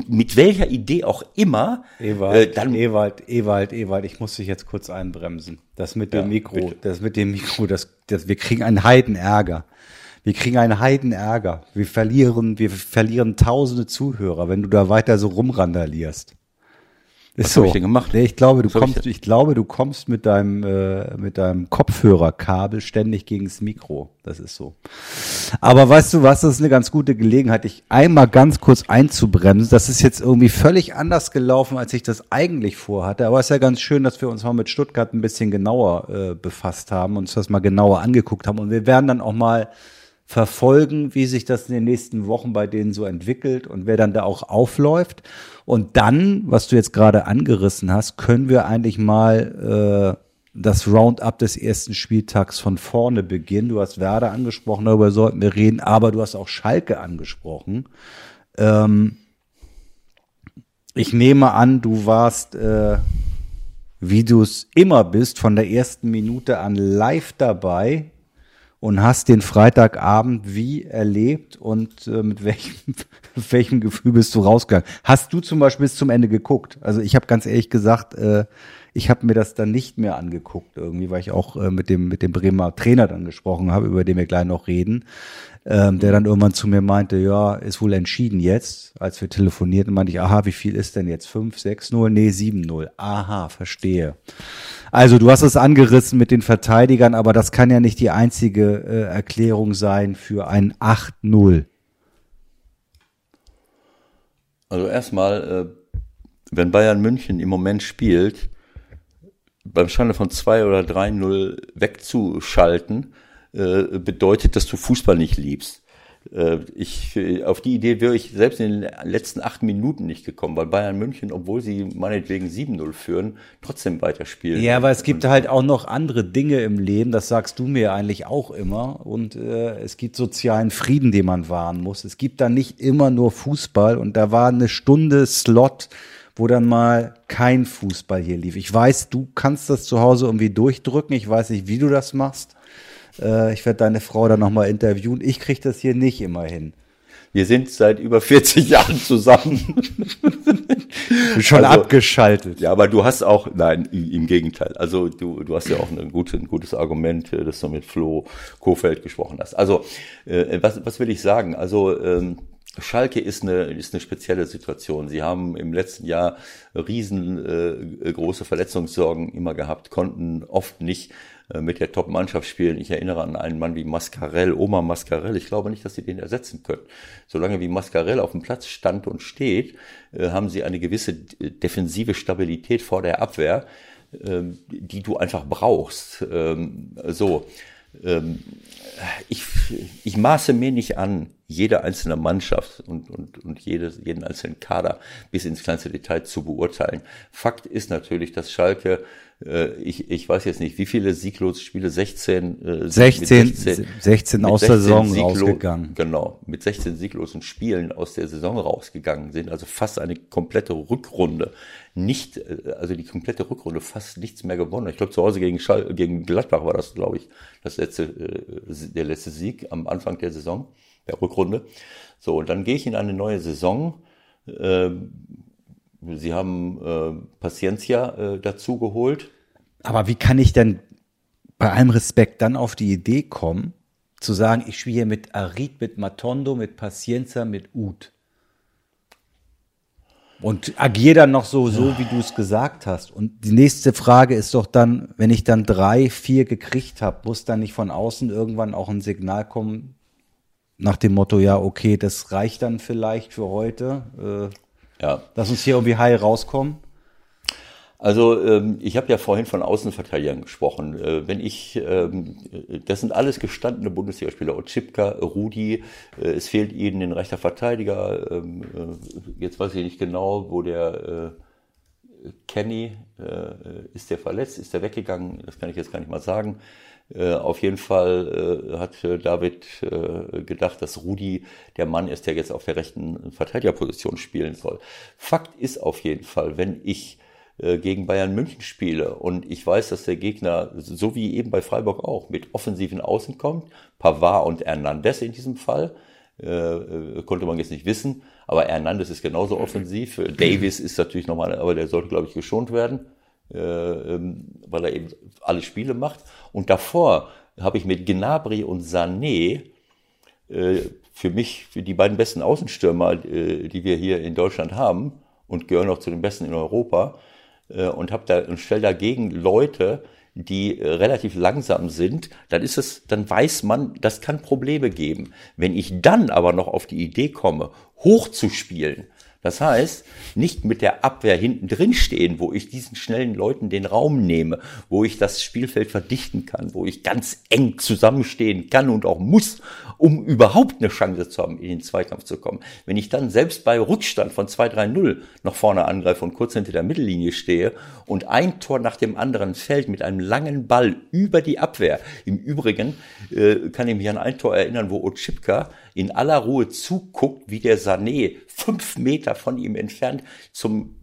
Speaker 3: mit welcher Idee auch immer,
Speaker 1: äh, dann Ewald, Ewald, Ewald, ich muss dich jetzt kurz einbremsen. Das mit dem ja, Mikro, bitte. das mit dem Mikro, das, das, wir kriegen einen Heidenärger. Wir kriegen einen Heidenärger. Wir verlieren, wir verlieren tausende Zuhörer, wenn du da weiter so rumrandalierst. Was so. ich denn gemacht? Nee, ich glaube, du Was kommst, ich, ich, glaube, du kommst mit deinem, äh, mit deinem Kopfhörerkabel ständig gegen das Mikro. Das ist so. Aber weißt du was? Das ist eine ganz gute Gelegenheit, dich einmal ganz kurz einzubremsen. Das ist jetzt irgendwie völlig anders gelaufen, als ich das eigentlich vorhatte. Aber es ist ja ganz schön, dass wir uns mal mit Stuttgart ein bisschen genauer äh, befasst haben, uns das mal genauer angeguckt haben. Und wir werden dann auch mal verfolgen, wie sich das in den nächsten Wochen bei denen so entwickelt und wer dann da auch aufläuft. Und dann, was du jetzt gerade angerissen hast, können wir eigentlich mal äh, das Roundup des ersten Spieltags von vorne beginnen. Du hast Werder angesprochen, darüber sollten wir reden, aber du hast auch Schalke angesprochen. Ähm, ich nehme an, du warst, äh, wie du es immer bist, von der ersten Minute an live dabei und hast den Freitagabend wie erlebt und äh, mit welchem, welchem Gefühl bist du rausgegangen? Hast du zum Beispiel bis zum Ende geguckt? Also ich habe ganz ehrlich gesagt, äh, Ich habe mir das dann nicht mehr angeguckt irgendwie, weil ich auch äh, mit dem mit dem Bremer Trainer dann gesprochen habe, über den wir gleich noch reden, ähm, der dann irgendwann zu mir meinte, ja, ist wohl entschieden jetzt, als wir telefonierten, meinte ich, aha, wie viel ist denn jetzt? 5, 6, 0? Nee, 7, 0. Aha, verstehe. Also du hast es angerissen mit den Verteidigern, aber das kann ja nicht die einzige äh, Erklärung sein für ein 8-0.
Speaker 3: Also erstmal, äh, wenn Bayern München im Moment spielt, beim Stande von 2 oder 3-0 wegzuschalten, äh, bedeutet, dass du Fußball nicht liebst. Äh, ich, auf die Idee wäre ich selbst in den letzten acht Minuten nicht gekommen, weil Bayern München, obwohl sie meinetwegen 7-0 führen, trotzdem weiterspielen.
Speaker 1: Ja, aber es gibt halt auch noch andere Dinge im Leben, das sagst du mir eigentlich auch immer. Und äh, es gibt sozialen Frieden, den man wahren muss. Es gibt da nicht immer nur Fußball und da war eine Stunde Slot, wo dann mal kein Fußball hier lief. Ich weiß, du kannst das zu Hause irgendwie durchdrücken. Ich weiß nicht, wie du das machst. Äh, ich werde deine Frau dann nochmal interviewen. Ich kriege das hier nicht immer hin.
Speaker 3: Wir sind seit über 40 Jahren zusammen.
Speaker 1: Schon also, abgeschaltet.
Speaker 3: Ja, aber du hast auch, nein, im Gegenteil. Also du, du hast ja auch ein, gute, ein gutes Argument, äh, dass du mit Flo Kofeld gesprochen hast. Also äh, was, was will ich sagen? Also ähm, Schalke ist eine, ist eine spezielle Situation. Sie haben im letzten Jahr riesengroße äh, Verletzungssorgen immer gehabt, konnten oft nicht mit der Top-Mannschaft spielen. Ich erinnere an einen Mann wie Mascarell, Oma Mascarell. Ich glaube nicht, dass sie den ersetzen können. Solange wie Mascarell auf dem Platz stand und steht, äh, haben sie eine gewisse defensive Stabilität vor der Abwehr, ähm, die du einfach brauchst. Ähm, so. Ähm, ich, ich maße mir nicht an, jede einzelne Mannschaft und, und, und jedes, jeden einzelnen Kader bis ins kleinste Detail zu beurteilen. Fakt ist natürlich, dass Schalke äh, ich, ich weiß jetzt nicht, wie viele sieglose Spiele, 16,
Speaker 1: äh, 16, 16, 16 aus 16 der Saison Sieglo rausgegangen.
Speaker 3: Genau, mit 16 sieglosen Spielen aus der Saison rausgegangen sind, also fast eine komplette Rückrunde. Nicht, äh, also die komplette Rückrunde fast nichts mehr gewonnen. Ich glaube, zu Hause gegen, Schall, gegen Gladbach war das, glaube ich, das letzte, äh, der letzte Sieg am Anfang der Saison, der Rückrunde. So, und dann gehe ich in eine neue Saison. Äh, Sie haben äh, Paciencia äh, dazu geholt.
Speaker 1: Aber wie kann ich denn bei allem Respekt dann auf die Idee kommen, zu sagen, ich spiele mit Arid, mit Matondo, mit Paciencia, mit Ud? Und agiere dann noch so, so wie du es gesagt hast. Und die nächste Frage ist doch dann, wenn ich dann drei, vier gekriegt habe, muss dann nicht von außen irgendwann auch ein Signal kommen nach dem Motto, ja, okay, das reicht dann vielleicht für heute. Äh, ja. Lass uns hier irgendwie heil rauskommen.
Speaker 3: Also ähm, ich habe ja vorhin von Außenverteidigern gesprochen. Äh, wenn ich, ähm, das sind alles gestandene Bundesligaspieler. Otschipka, Rudi, äh, es fehlt ihnen ein rechter Verteidiger. Ähm, äh, jetzt weiß ich nicht genau, wo der äh, Kenny äh, ist der verletzt, ist der weggegangen. Das kann ich jetzt gar nicht mal sagen. Äh, auf jeden Fall äh, hat David äh, gedacht, dass Rudi der Mann ist, der jetzt auf der rechten Verteidigerposition spielen soll. Fakt ist auf jeden Fall, wenn ich gegen Bayern München spiele und ich weiß, dass der Gegner, so wie eben bei Freiburg auch, mit offensiven Außen kommt, Pavard und Hernandez in diesem Fall, äh, konnte man jetzt nicht wissen, aber Hernandez ist genauso offensiv. Davis ist natürlich nochmal, aber der sollte, glaube ich, geschont werden. Äh, ähm, weil er eben alle Spiele macht. Und davor habe ich mit Gnabry und Sané äh, für mich für die beiden besten Außenstürmer, äh, die wir hier in Deutschland haben und gehören auch zu den besten in Europa und habe da und stelle dagegen Leute, die relativ langsam sind, dann ist es, dann weiß man, das kann Probleme geben. Wenn ich dann aber noch auf die Idee komme, hoch zu spielen, das heißt, nicht mit der Abwehr hinten drin stehen, wo ich diesen schnellen Leuten den Raum nehme, wo ich das Spielfeld verdichten kann, wo ich ganz eng zusammenstehen kann und auch muss, um überhaupt eine Chance zu haben, in den Zweikampf zu kommen. Wenn ich dann selbst bei Rückstand von 2-3-0 nach vorne angreife und kurz hinter der Mittellinie stehe und ein Tor nach dem anderen fällt mit einem langen Ball über die Abwehr. Im Übrigen äh, kann ich mich an ein Tor erinnern, wo Otschipka in aller Ruhe zuguckt, wie der Sané fünf Meter von ihm entfernt zum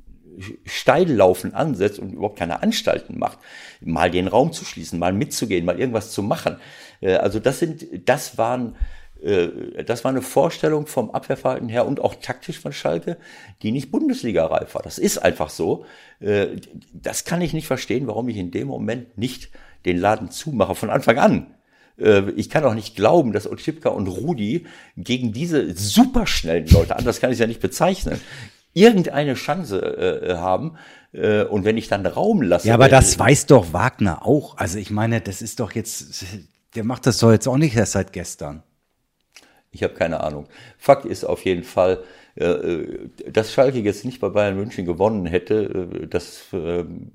Speaker 3: Steillaufen ansetzt und überhaupt keine Anstalten macht, mal den Raum zu schließen, mal mitzugehen, mal irgendwas zu machen. Äh, also das sind, das waren Äh, das war eine Vorstellung vom Abwehrverhalten her und auch taktisch von Schalke, die nicht Bundesliga-reif war. Das ist einfach so. Äh, das kann ich nicht verstehen, warum ich in dem Moment nicht den Laden zumache von Anfang an. Ich kann auch nicht glauben, dass Otschipka und Rudi gegen diese superschnellen Leute, anders kann ich es ja nicht bezeichnen, irgendeine Chance äh, haben. Äh, und wenn ich dann Raum lasse.
Speaker 1: Ja, aber das weiß doch Wagner auch. Also ich meine, das ist doch jetzt, der macht das doch jetzt auch nicht erst seit gestern.
Speaker 3: Ich habe keine Ahnung. Fakt ist auf jeden Fall, äh, äh, dass Schalke jetzt nicht bei Bayern München gewonnen hätte, äh, das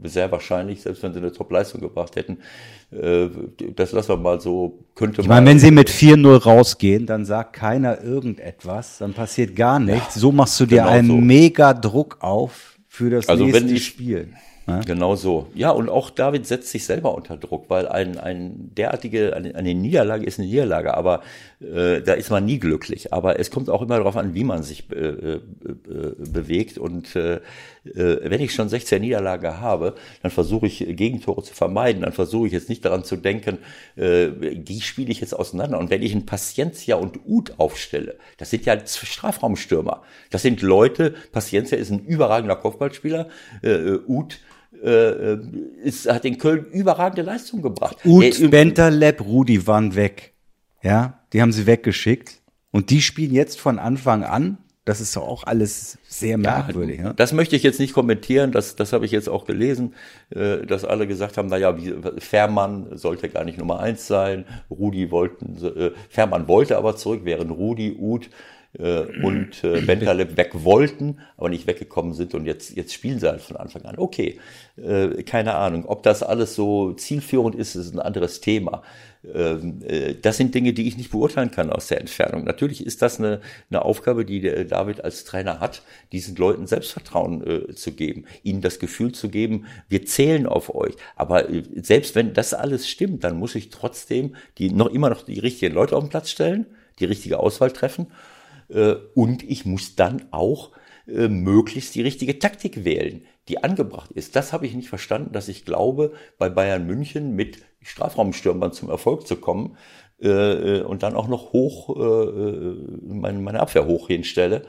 Speaker 3: sehr wahrscheinlich, selbst wenn sie eine Top-Leistung gebracht hätten. Das lassen wir mal so, könnte
Speaker 1: ich meine, wenn sie mit 4-0 rausgehen, dann sagt keiner irgendetwas, dann passiert gar nichts. Ja, so machst du dir genau einen so. mega Druck auf für das also nächste wenn die, Spiel.
Speaker 3: Ja? Genau so. Ja, und auch David setzt sich selber unter Druck, weil ein, ein derartige, eine, eine Niederlage ist eine Niederlage, aber äh, da ist man nie glücklich. Aber es kommt auch immer darauf an, wie man sich äh, äh, bewegt. Und äh, äh, wenn ich schon 16 Niederlage habe, dann versuche ich Gegentore zu vermeiden. Dann versuche ich jetzt nicht daran zu denken, äh, die spiele ich jetzt auseinander. Und wenn ich einen Paciencia und Ut aufstelle, das sind ja Strafraumstürmer. Das sind Leute, Paciencia ist ein überragender Kopfballspieler, äh, Ut äh, ist, hat in Köln überragende Leistung gebracht.
Speaker 1: Ut, Bentaleb, Rudi waren weg. Ja, die haben sie weggeschickt. Und die spielen jetzt von Anfang an. Das ist doch auch alles sehr merkwürdig. Ja,
Speaker 3: das möchte ich jetzt nicht kommentieren. Das, das habe ich jetzt auch gelesen, äh, dass alle gesagt haben, naja, wie, Fährmann sollte gar nicht Nummer eins sein. Rudi wollten, äh, Fährmann wollte aber zurück, während Rudi, Uth äh, und äh, Bentaleb weg wollten, aber nicht weggekommen sind und jetzt, jetzt spielen sie halt von Anfang an. Okay, äh, keine Ahnung. Ob das alles so zielführend ist, ist ein anderes Thema. Ähm, äh, das sind Dinge, die ich nicht beurteilen kann aus der Entfernung. Natürlich ist das eine, eine Aufgabe, die der David als Trainer hat, diesen Leuten Selbstvertrauen äh, zu geben, ihnen das Gefühl zu geben, wir zählen auf euch. Aber äh, selbst wenn das alles stimmt, dann muss ich trotzdem die noch immer noch die richtigen Leute auf den Platz stellen, die richtige Auswahl treffen äh, und ich muss dann auch äh, möglichst die richtige Taktik wählen, die angebracht ist. Das habe ich nicht verstanden, dass ich glaube, bei Bayern München mit Strafraumstürmern zum Erfolg zu kommen äh, und dann auch noch hoch meine, Abwehr hoch hinstelle.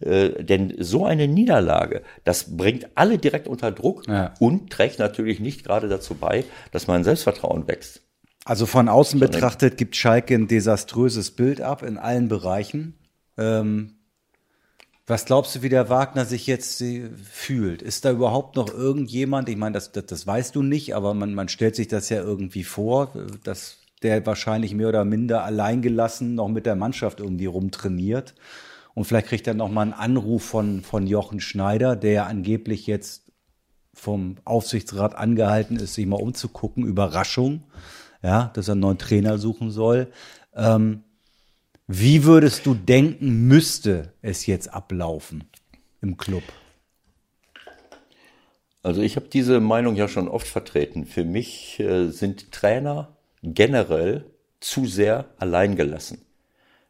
Speaker 3: denn so eine Niederlage, das bringt alle direkt unter Druck ja. und trägt natürlich nicht gerade dazu bei, dass mein Selbstvertrauen wächst.
Speaker 1: Also von außen betrachtet gibt Schalke ein desaströses Bild ab in allen Bereichen. Ähm, was glaubst du, wie der Wagner sich jetzt äh, fühlt? Ist da überhaupt noch irgendjemand? Ich meine, das, das, das weißt du nicht, aber man, man stellt sich das ja irgendwie vor, dass der wahrscheinlich mehr oder minder alleingelassen noch mit der Mannschaft irgendwie rumtrainiert. Und vielleicht kriegt er noch mal einen Anruf von, von Jochen Schneider, der angeblich jetzt vom Aufsichtsrat angehalten ist, sich mal umzugucken. Überraschung, ja, dass er einen neuen Trainer suchen soll. Ähm, wie würdest du denken, müsste es jetzt ablaufen im Club?
Speaker 3: Also ich habe diese Meinung ja schon oft vertreten. Für mich äh, sind Trainer generell zu sehr alleingelassen.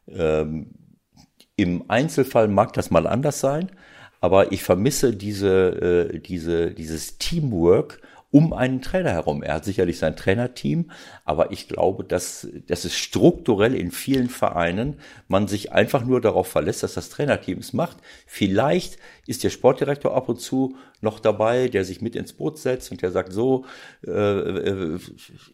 Speaker 3: Ähm, Im Einzelfall mag das mal anders sein, aber ich vermisse diese, äh, diese, dieses Teamwork um einen Trainer herum. Er hat sicherlich sein Trainerteam, aber ich glaube, dass, dass es strukturell in vielen Vereinen man sich einfach nur darauf verlässt, dass das Trainerteam es macht. Vielleicht ist der Sportdirektor ab und zu noch dabei, der sich mit ins Boot setzt und der sagt so, äh, äh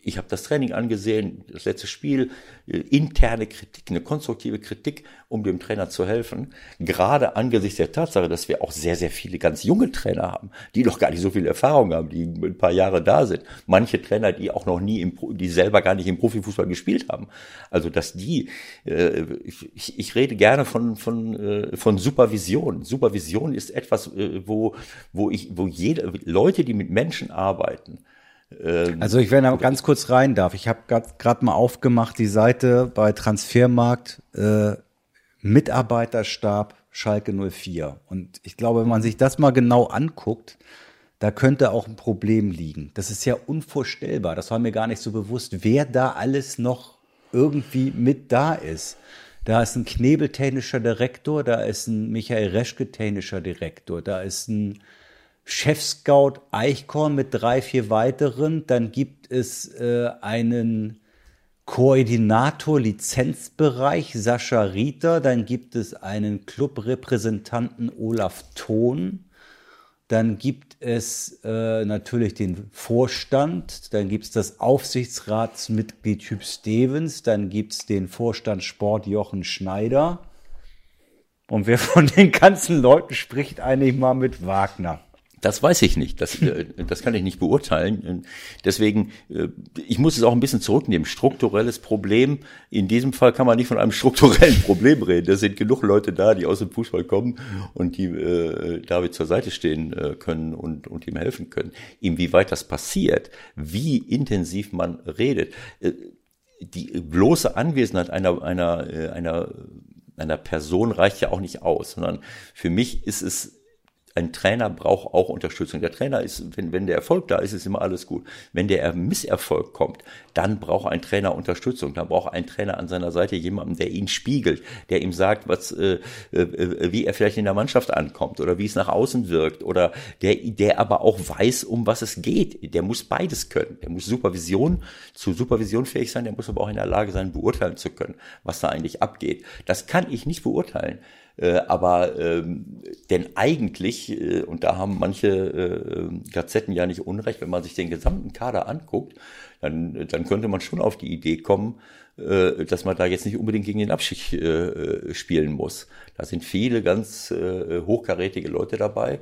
Speaker 3: ich habe das Training angesehen, das letzte Spiel, äh, interne Kritik, eine konstruktive Kritik, um dem Trainer zu helfen. Gerade angesichts der Tatsache, dass wir auch sehr, sehr viele ganz junge Trainer haben, die noch gar nicht so viel Erfahrung haben, die ein paar Jahre da sind. Manche Trainer, die auch noch nie im, die selber gar nicht im Profifußball gespielt haben. Also dass die, äh, ich, ich rede gerne von von äh, von Supervision. Supervision ist etwas, äh, wo, wo ich, wo jede, Leute, die mit Menschen arbeiten,
Speaker 1: ähm, also ich, wenn da ganz kurz rein darf, ich habe gerade mal aufgemacht die Seite bei Transfermarkt äh, Mitarbeiterstab Schalke 04 und ich glaube, wenn man sich das mal genau anguckt, da könnte auch ein Problem liegen. Das ist ja unvorstellbar, das war mir gar nicht so bewusst, wer da alles noch irgendwie mit da ist. Da ist ein Knebel technischer Direktor, da ist ein Michael Reschke technischer Direktor, da ist ein Chefscout Eichkorn mit drei, vier weiteren, dann gibt es äh, einen Koordinator Lizenzbereich Sascha Rieter, dann gibt es einen Clubrepräsentanten Olaf Thon, dann gibt es äh, natürlich den Vorstand, dann gibt es das Aufsichtsratsmitglied Typ Stevens, dann gibt es den Vorstand Sport Jochen Schneider. Und wer von den ganzen Leuten spricht eigentlich mal mit Wagner?
Speaker 3: Das weiß ich nicht. Das, äh, das kann ich nicht beurteilen. Deswegen, äh, ich muss es auch ein bisschen zurücknehmen. Strukturelles Problem. In diesem Fall kann man nicht von einem strukturellen Problem reden. Da sind genug Leute da, die aus dem Fußball kommen und die äh, David zur Seite stehen äh, können und, und ihm helfen können. Inwieweit das passiert, wie intensiv man redet. Äh, die bloße Anwesenheit einer, einer, einer, einer Person reicht ja auch nicht aus, sondern für mich ist es ein Trainer braucht auch Unterstützung. Der Trainer ist, wenn, wenn der Erfolg da ist, ist immer alles gut. Wenn der Misserfolg kommt, dann braucht ein Trainer Unterstützung. Dann braucht ein Trainer an seiner Seite jemanden, der ihn spiegelt, der ihm sagt, was, äh, äh, wie er vielleicht in der Mannschaft ankommt oder wie es nach außen wirkt oder der, der aber auch weiß, um was es geht. Der muss beides können. Der muss Supervision, zu Supervision fähig sein, der muss aber auch in der Lage sein, beurteilen zu können, was da eigentlich abgeht. Das kann ich nicht beurteilen. Äh, aber ähm, denn eigentlich, äh, und da haben manche äh, Gazetten ja nicht unrecht, wenn man sich den gesamten Kader anguckt, dann, dann könnte man schon auf die Idee kommen, äh, dass man da jetzt nicht unbedingt gegen den Abschied äh, spielen muss. Da sind viele ganz äh, hochkarätige Leute dabei,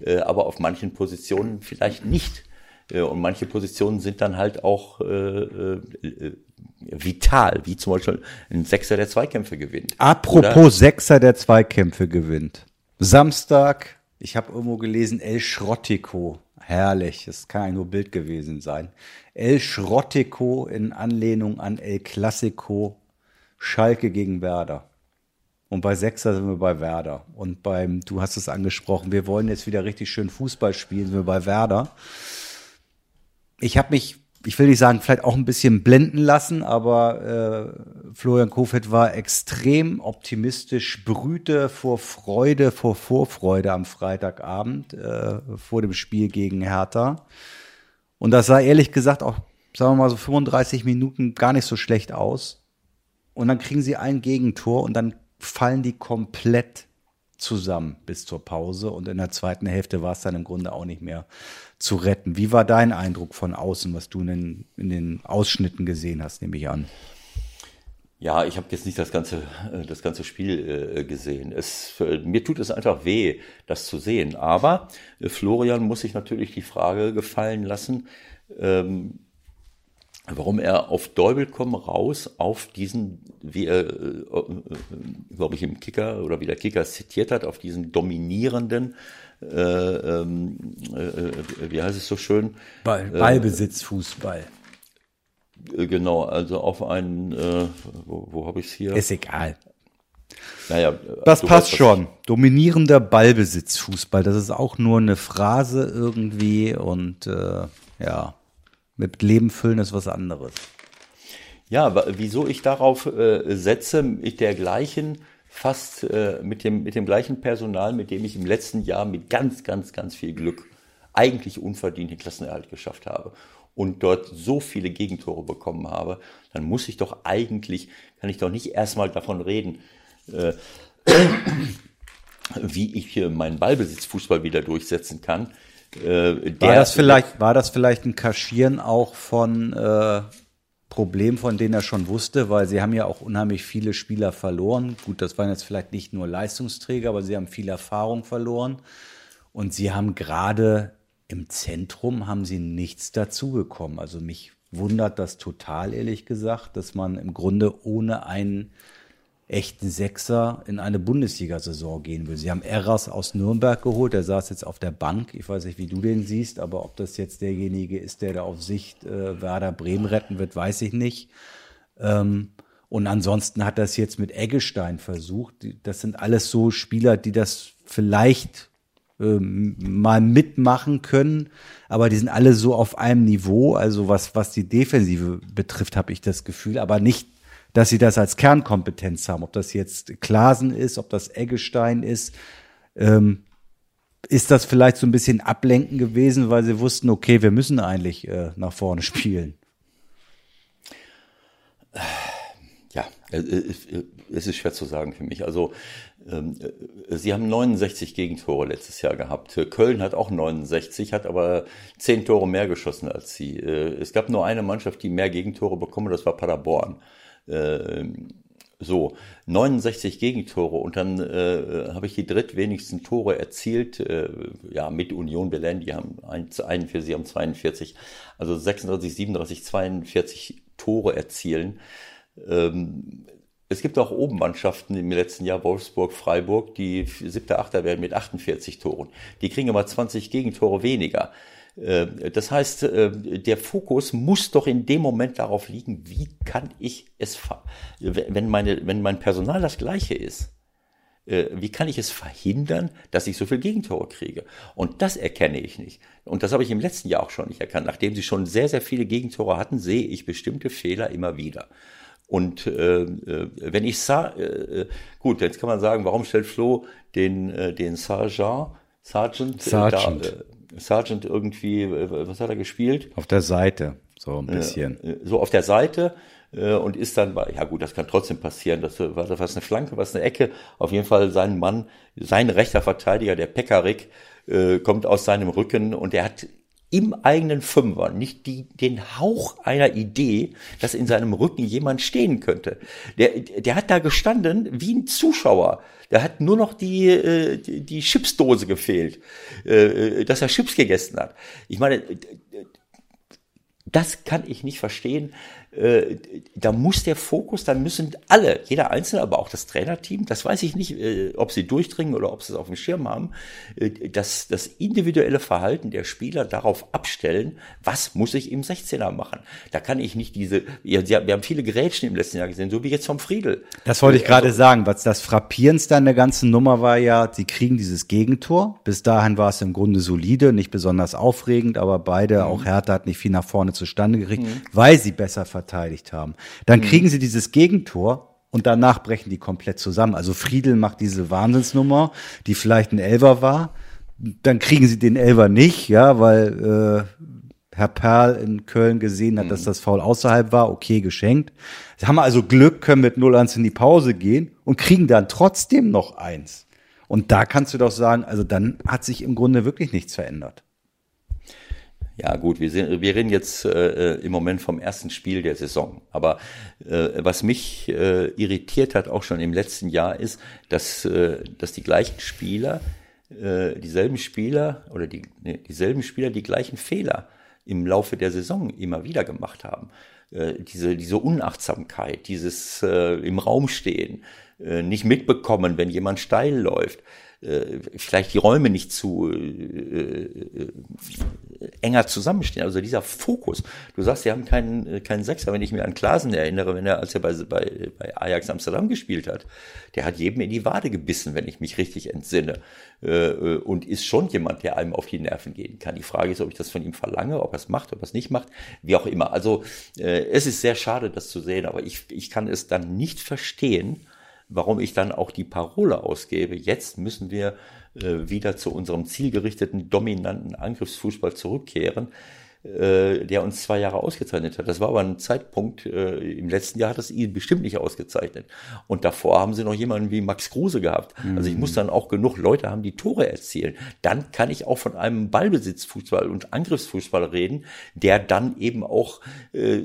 Speaker 3: äh, aber auf manchen Positionen vielleicht nicht. Äh, und manche Positionen sind dann halt auch äh, äh, vital, wie zum Beispiel ein Sechser der Zweikämpfe gewinnt.
Speaker 1: Apropos Oder? Sechser der Zweikämpfe gewinnt. Samstag, ich habe irgendwo gelesen, El Schrottico. Herrlich, das kann ja nur Bild gewesen sein. El Schrottico in Anlehnung an El Classico, Schalke gegen Werder. Und bei Sechser sind wir bei Werder. Und beim, du hast es angesprochen, wir wollen jetzt wieder richtig schön Fußball spielen, sind wir bei Werder. Ich habe mich ich will nicht sagen, vielleicht auch ein bisschen blenden lassen, aber äh, Florian Kofeld war extrem optimistisch, brühte vor Freude, vor Vorfreude am Freitagabend äh, vor dem Spiel gegen Hertha. Und das sah ehrlich gesagt auch, sagen wir mal so 35 Minuten gar nicht so schlecht aus. Und dann kriegen sie ein Gegentor und dann fallen die komplett zusammen bis zur Pause. Und in der zweiten Hälfte war es dann im Grunde auch nicht mehr zu retten. Wie war dein Eindruck von außen, was du in den, in den Ausschnitten gesehen hast, nehme ich an?
Speaker 3: Ja, ich habe jetzt nicht das ganze, äh, das ganze Spiel äh, gesehen. Es, mir tut es einfach weh, das zu sehen. Aber äh, Florian muss sich natürlich die Frage gefallen lassen, ähm, warum er auf Däubel komm raus auf diesen, wie er, äh, glaube ich, im Kicker oder wie der Kicker zitiert hat, auf diesen dominierenden äh, ähm, äh, wie heißt es so schön?
Speaker 1: Ball, Ballbesitz, Fußball.
Speaker 3: Äh, genau, also auf einen, äh, wo, wo habe ich es hier?
Speaker 1: Ist egal.
Speaker 3: Naja,
Speaker 1: das passt weißt, schon. Dominierender Ballbesitz, Fußball. Das ist auch nur eine Phrase irgendwie und äh, ja, mit Leben füllen ist was anderes.
Speaker 3: Ja, wieso ich darauf äh, setze, mit der gleichen fast äh, mit, dem, mit dem gleichen Personal, mit dem ich im letzten Jahr mit ganz, ganz, ganz viel Glück eigentlich unverdient den Klassenerhalt geschafft habe und dort so viele Gegentore bekommen habe, dann muss ich doch eigentlich, kann ich doch nicht erstmal davon reden, äh, wie ich hier meinen Ballbesitzfußball wieder durchsetzen kann.
Speaker 1: Äh, war, das vielleicht, war das vielleicht ein Kaschieren auch von äh, Problem, von denen er schon wusste, weil sie haben ja auch unheimlich viele Spieler verloren. Gut, das waren jetzt vielleicht nicht nur Leistungsträger, aber sie haben viel Erfahrung verloren. Und sie haben gerade im Zentrum haben sie nichts dazugekommen. Also mich wundert das total, ehrlich gesagt, dass man im Grunde ohne einen echten Sechser in eine Bundesliga-Saison gehen will. Sie haben Erras aus Nürnberg geholt, der saß jetzt auf der Bank. Ich weiß nicht, wie du den siehst, aber ob das jetzt derjenige ist, der da auf Sicht äh, Werder Bremen retten wird, weiß ich nicht. Ähm, und ansonsten hat das jetzt mit Eggestein versucht. Das sind alles so Spieler, die das vielleicht ähm, mal mitmachen können, aber die sind alle so auf einem Niveau. Also was, was die Defensive betrifft, habe ich das Gefühl, aber nicht dass sie das als Kernkompetenz haben. Ob das jetzt Klasen ist, ob das Eggestein ist, ähm, ist das vielleicht so ein bisschen ablenken gewesen, weil sie wussten, okay, wir müssen eigentlich äh, nach vorne spielen.
Speaker 3: Es ist schwer zu sagen für mich. Also ähm, sie haben 69 Gegentore letztes Jahr gehabt. Köln hat auch 69, hat aber 10 Tore mehr geschossen als sie. Es gab nur eine Mannschaft, die mehr Gegentore bekommen, das war Paderborn. Ähm, so, 69 Gegentore und dann äh, habe ich die drittwenigsten Tore erzielt, äh, ja, mit Union Berlin, die haben 41, sie haben 42, also 36, 37, 42 Tore erzielen. Ähm, es gibt auch oben Mannschaften im letzten Jahr, Wolfsburg, Freiburg, die siebter, achter werden mit 48 Toren. Die kriegen aber 20 Gegentore weniger. Äh, das heißt, äh, der Fokus muss doch in dem Moment darauf liegen, wie kann ich es, wenn, meine, wenn mein Personal das gleiche ist, äh, wie kann ich es verhindern, dass ich so viel Gegentore kriege? Und das erkenne ich nicht. Und das habe ich im letzten Jahr auch schon nicht erkannt. Nachdem sie schon sehr, sehr viele Gegentore hatten, sehe ich bestimmte Fehler immer wieder. Und äh, wenn ich sah, äh, gut, jetzt kann man sagen, warum stellt Flo den, äh, den Sergeant, Sergeant,
Speaker 1: Sergeant.
Speaker 3: Da, Sergeant irgendwie, äh, was hat er gespielt?
Speaker 1: Auf der Seite, so ein bisschen.
Speaker 3: Äh, so auf der Seite äh, und ist dann ja gut, das kann trotzdem passieren, das war was eine Flanke, was eine Ecke. Auf jeden Fall sein Mann, sein rechter Verteidiger, der Pekarik, kommt aus seinem Rücken und er hat im eigenen Fünfer nicht die, den Hauch einer Idee, dass in seinem Rücken jemand stehen könnte. Der, der hat da gestanden wie ein Zuschauer. Der hat nur noch die, äh, die, Chipsdose gefehlt, äh, dass er Chips gegessen hat. Ich meine, das kann ich nicht verstehen. Äh, da muss der Fokus, dann müssen alle, jeder Einzelne, aber auch das Trainerteam, das weiß ich nicht, äh, ob sie durchdringen oder ob sie es auf dem Schirm haben, äh, das, das individuelle Verhalten der Spieler darauf abstellen, was muss ich im 16er machen. Da kann ich nicht diese, ja, wir haben viele Gerätschen im letzten Jahr gesehen, so wie jetzt vom Friedel.
Speaker 1: Das wollte ich gerade also, sagen, was das Frappierendste an der ganzen Nummer war ja, sie kriegen dieses Gegentor. Bis dahin war es im Grunde solide, nicht besonders aufregend, aber beide, mhm. auch Hertha hat nicht viel nach vorne zustande gekriegt, mhm. weil sie besser verteidigt verteidigt haben. Dann mhm. kriegen sie dieses Gegentor und danach brechen die komplett zusammen. Also Friedel macht diese Wahnsinnsnummer, die vielleicht ein Elver war. Dann kriegen sie den Elver nicht, ja, weil äh, Herr Perl in Köln gesehen hat, mhm. dass das Foul außerhalb war. Okay, geschenkt. Sie haben also Glück, können mit 0-1 in die Pause gehen und kriegen dann trotzdem noch eins. Und da kannst du doch sagen, also dann hat sich im Grunde wirklich nichts verändert.
Speaker 3: Ja gut, wir, sind, wir reden jetzt äh, im Moment vom ersten Spiel der Saison. Aber äh, was mich äh, irritiert hat, auch schon im letzten Jahr, ist, dass, äh, dass die gleichen Spieler, äh, dieselben Spieler oder die, nee, dieselben Spieler die gleichen Fehler im Laufe der Saison immer wieder gemacht haben. Äh, diese, diese Unachtsamkeit, dieses äh, im Raum stehen, äh, nicht mitbekommen, wenn jemand steil läuft äh, vielleicht die Räume nicht zu äh, äh, enger zusammenstehen. Also dieser Fokus. Du sagst, sie haben keinen, äh, keinen Sechser. Wenn ich mir an Klasen erinnere, wenn er, als er bei, bei, bei Ajax Amsterdam gespielt hat, der hat jedem in die Wade gebissen, wenn ich mich richtig entsinne. Äh, und ist schon jemand, der einem auf die Nerven gehen kann. Die Frage ist, ob ich das von ihm verlange, ob er es macht, ob er es nicht macht, wie auch immer. Also es ist sehr schade, das zu sehen, aber ich, ich kann es dann nicht verstehen, warum ich dann auch die Parole ausgebe, jetzt müssen wir äh, wieder zu unserem zielgerichteten, dominanten Angriffsfußball zurückkehren, äh, der uns zwei Jahre ausgezeichnet hat. Das war aber ein Zeitpunkt, äh, im letzten Jahr hat das ihn bestimmt nicht ausgezeichnet. Und davor haben sie noch jemanden wie Max Kruse gehabt. Also ich muss dann auch genug Leute haben, die Tore erzielen. Dann kann ich auch von einem Ballbesitzfußball und Angriffsfußball reden, der dann eben auch äh,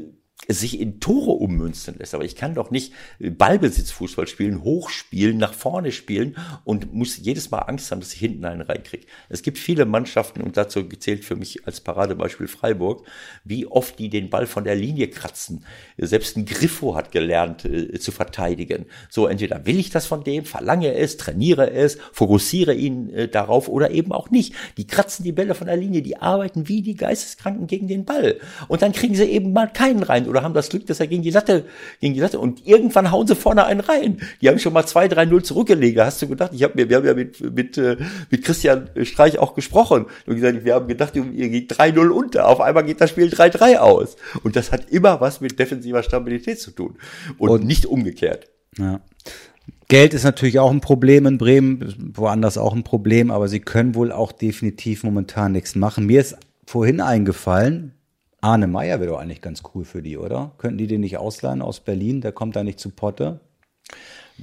Speaker 3: sich in Tore ummünzen lässt. Aber ich kann doch nicht Ballbesitzfußball spielen, hochspielen, nach vorne spielen und muss jedes Mal Angst haben, dass ich hinten einen reinkriege. Es gibt viele Mannschaften und dazu gezählt für mich als Paradebeispiel Freiburg, wie oft die den Ball von der Linie kratzen. Selbst ein Griffo hat gelernt äh, zu verteidigen. So entweder will ich das von dem, verlange es, trainiere es, fokussiere ihn äh, darauf oder eben auch nicht. Die kratzen die Bälle von der Linie, die arbeiten wie die Geisteskranken gegen den Ball. Und dann kriegen sie eben mal keinen rein oder haben das Glück, dass er gegen die Latte, gegen die Latte und irgendwann hauen sie vorne einen rein. Die haben schon mal 2-3-0 zurückgelegt. Da hast du gedacht, ich habe mir, wir haben ja mit, mit, äh, mit Christian Streich auch gesprochen und gesagt, wir haben gedacht, ihr geht 3-0 unter. Auf einmal geht das Spiel 3-3 aus. Und das hat immer was mit defensiver Stabilität zu tun und, und nicht umgekehrt.
Speaker 1: Ja. Geld ist natürlich auch ein Problem in Bremen, woanders auch ein Problem, aber sie können wohl auch definitiv momentan nichts machen. Mir ist vorhin eingefallen, Arne Meyer wäre doch eigentlich ganz cool für die, oder? Könnten die den nicht ausleihen aus Berlin? Der kommt da nicht zu Potte.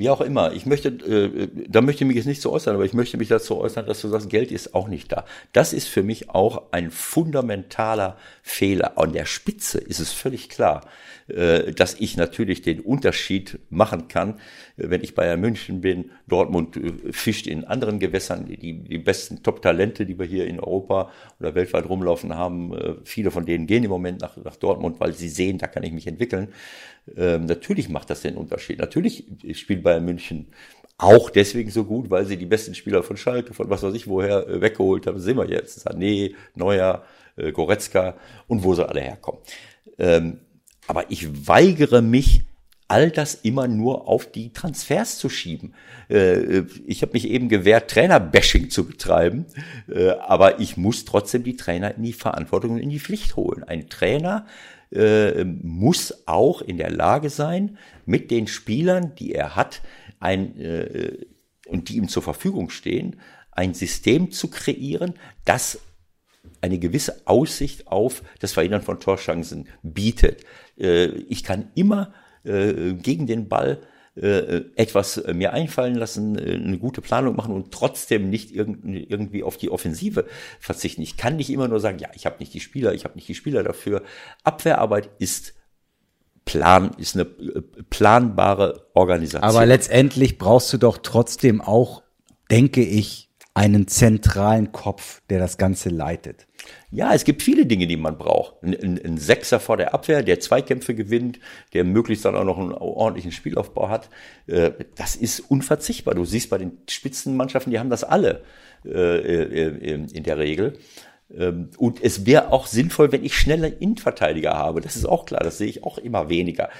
Speaker 3: Wie auch immer. Ich möchte, äh, da möchte ich mich jetzt nicht zu äußern, aber ich möchte mich dazu äußern, dass du sagst, Geld ist auch nicht da. Das ist für mich auch ein fundamentaler Fehler. An der Spitze ist es völlig klar, äh, dass ich natürlich den Unterschied machen kann, äh, wenn ich Bayern München bin. Dortmund äh, fischt in anderen Gewässern. Die, die besten Top-Talente, die wir hier in Europa oder weltweit rumlaufen haben, äh, viele von denen gehen im Moment nach, nach Dortmund, weil sie sehen, da kann ich mich entwickeln. Ähm, natürlich macht das den Unterschied. Natürlich spielt Bayern München auch deswegen so gut, weil sie die besten Spieler von Schalke, von was weiß ich woher, äh, weggeholt haben. Das sehen wir jetzt. Sané, Neuer, äh, Goretzka und wo sie alle herkommen. Ähm, aber ich weigere mich, all das immer nur auf die Transfers zu schieben. Äh, ich habe mich eben gewehrt, Trainerbashing zu betreiben, äh, aber ich muss trotzdem die Trainer in die Verantwortung und in die Pflicht holen. Ein Trainer äh, muss auch in der Lage sein, mit den Spielern, die er hat, ein, äh, und die ihm zur Verfügung stehen, ein System zu kreieren, das eine gewisse Aussicht auf das Verhindern von Torchancen bietet. Äh, ich kann immer äh, gegen den Ball äh, etwas mir einfallen lassen, eine gute Planung machen und trotzdem nicht irgendwie auf die Offensive verzichten. Ich kann nicht immer nur sagen, ja, ich habe nicht die Spieler, ich habe nicht die Spieler dafür. Abwehrarbeit ist Plan, ist eine planbare Organisation.
Speaker 1: Aber letztendlich brauchst du doch trotzdem auch, denke ich, einen zentralen Kopf, der das Ganze leitet.
Speaker 3: Ja, es gibt viele Dinge, die man braucht. Ein, ein, ein, Sechser vor der Abwehr, der Zweikämpfe gewinnt, der möglichst dann auch noch einen ordentlichen Spielaufbau hat. Äh, das ist unverzichtbar. Du siehst bei den Spitzenmannschaften, die haben das alle äh, äh, in der Regel. Ähm, und es wäre auch sinnvoll, wenn ich schnelle Innenverteidiger habe. Das ist auch klar, das sehe ich auch immer weniger.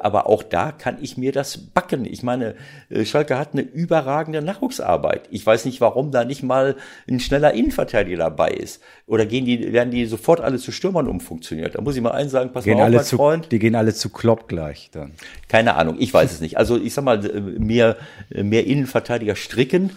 Speaker 3: Aber auch da kann ich mir das backen. Ich meine, Schalke hat eine überragende Nachwuchsarbeit. Ich weiß nicht, warum da nicht mal ein schneller Innenverteidiger dabei ist. Oder gehen die, werden die sofort alle zu Stürmern umfunktioniert? Da muss ich mal eins sagen, pass
Speaker 1: gehen
Speaker 3: mal
Speaker 1: auf, mein zu, Freund. Die gehen alle zu Klopp gleich dann.
Speaker 3: Keine Ahnung, ich weiß es nicht. Also ich sag mal, äh, mehr, mehr Innenverteidiger stricken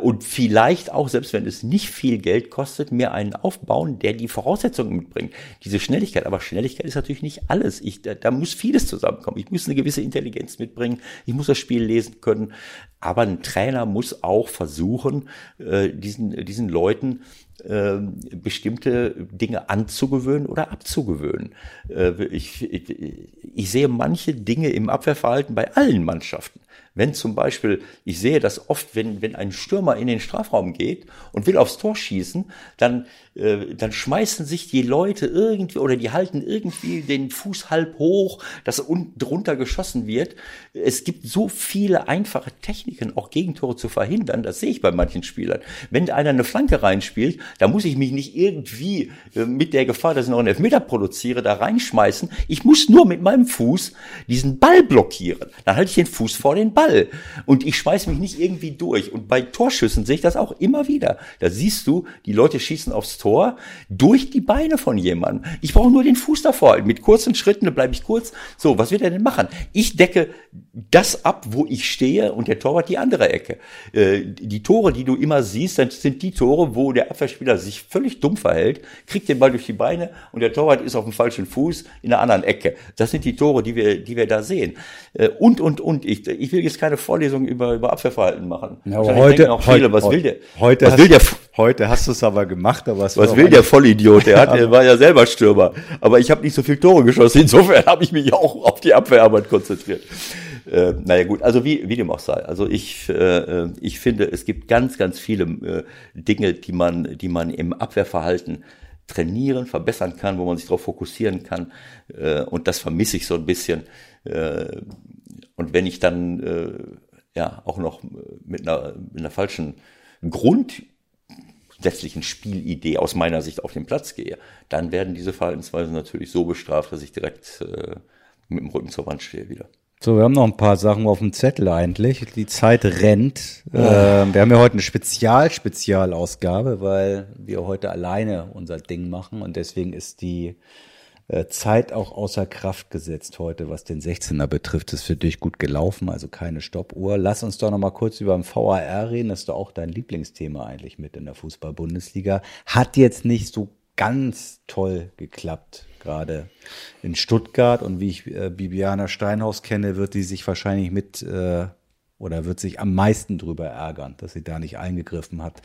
Speaker 3: und vielleicht auch, selbst wenn es nicht viel Geld kostet, mehr einen aufbauen, der die Voraussetzungen mitbringt. Diese Schnelligkeit, aber Schnelligkeit ist natürlich nicht alles. Ich, da, da muss vieles zusammenkommen. Ich muss eine gewisse Intelligenz mitbringen. Ich muss das Spiel lesen können. Aber ein Trainer muss auch versuchen, äh, diesen, diesen Leuten äh, bestimmte Dinge anzugewöhnen oder abzugewöhnen. Äh, ich, ich, ich sehe manche Dinge im Abwehrverhalten bei allen Mannschaften. Wenn zum Beispiel, ich sehe das oft, wenn, wenn ein Stürmer in den Strafraum geht und will aufs Tor schießen, dann, äh, dann schmeißen sich die Leute irgendwie oder die halten irgendwie den Fuß halb hoch, dass unten drunter geschossen wird. Es gibt so viele einfache Techniken, auch Gegentore zu verhindern. Das sehe ich bei manchen Spielern. Wenn einer eine Flanke reinspielt, da muss ich mich nicht irgendwie äh, mit der Gefahr, dass ich noch einen Elfmeter produziere, da reinschmeißen. Ich muss nur mit meinem Fuß diesen Ball blockieren. Dann halte ich den Fuß vor den Ball. Ball. Und ich schmeiße mich nicht irgendwie durch. Und bei Torschüssen sehe ich das auch immer wieder. Da siehst du, die Leute schießen aufs Tor durch die Beine von jemandem. Ich brauche nur den Fuß davor. Mit kurzen Schritten, da bleibe ich kurz. So, was wird er denn machen? Ich decke das ab, wo ich stehe und der Torwart die andere Ecke. Äh, die Tore, die du immer siehst, das sind die Tore, wo der Abwehrspieler sich völlig dumm verhält, kriegt den Ball durch die Beine und der Torwart ist auf dem falschen Fuß in der anderen Ecke. Das sind die Tore, die wir, die wir da sehen. Äh, und, und, und. Ich, ich will jetzt keine Vorlesung über, über Abwehrverhalten machen.
Speaker 1: Ja, heute,
Speaker 3: auch viele, was will der?
Speaker 1: Heute,
Speaker 3: was
Speaker 1: hast,
Speaker 3: will der?
Speaker 1: Heute hast du es aber gemacht, aber
Speaker 3: was will der Vollidiot? Der hat, der war ja selber Stürmer. Aber ich habe nicht so viel Tore geschossen. Insofern habe ich mich auch auf die Abwehrarbeit konzentriert. Äh, naja gut, also wie, wie dem auch sei. Also ich, äh, ich finde, es gibt ganz, ganz viele äh, Dinge, die man, die man im Abwehrverhalten trainieren, verbessern kann, wo man sich darauf fokussieren kann. Äh, und das vermisse ich so ein bisschen. Äh, und wenn ich dann äh, ja auch noch mit einer, mit einer falschen grundsätzlichen Spielidee aus meiner Sicht auf den Platz gehe, dann werden diese Verhaltensweisen natürlich so bestraft, dass ich direkt äh, mit dem Rücken zur Wand stehe wieder.
Speaker 1: So, wir haben noch ein paar Sachen auf dem Zettel eigentlich. Die Zeit rennt. Ja. Ähm, wir haben ja heute eine Spezial-Spezialausgabe, weil wir heute alleine unser Ding machen und deswegen ist die äh, Zeit auch außer Kraft gesetzt heute, was den 16er betrifft. Das ist für dich gut gelaufen, also keine Stoppuhr. Lass uns doch noch mal kurz über den VAR reden. Das ist doch auch dein Lieblingsthema eigentlich mit in der Fußball-Bundesliga. Hat jetzt nicht so ganz toll geklappt, gerade in Stuttgart. Und wie ich äh, Bibiana Steinhaus kenne, wird die sich wahrscheinlich mit äh, oder wird sich am meisten drüber ärgern, dass sie da nicht eingegriffen hat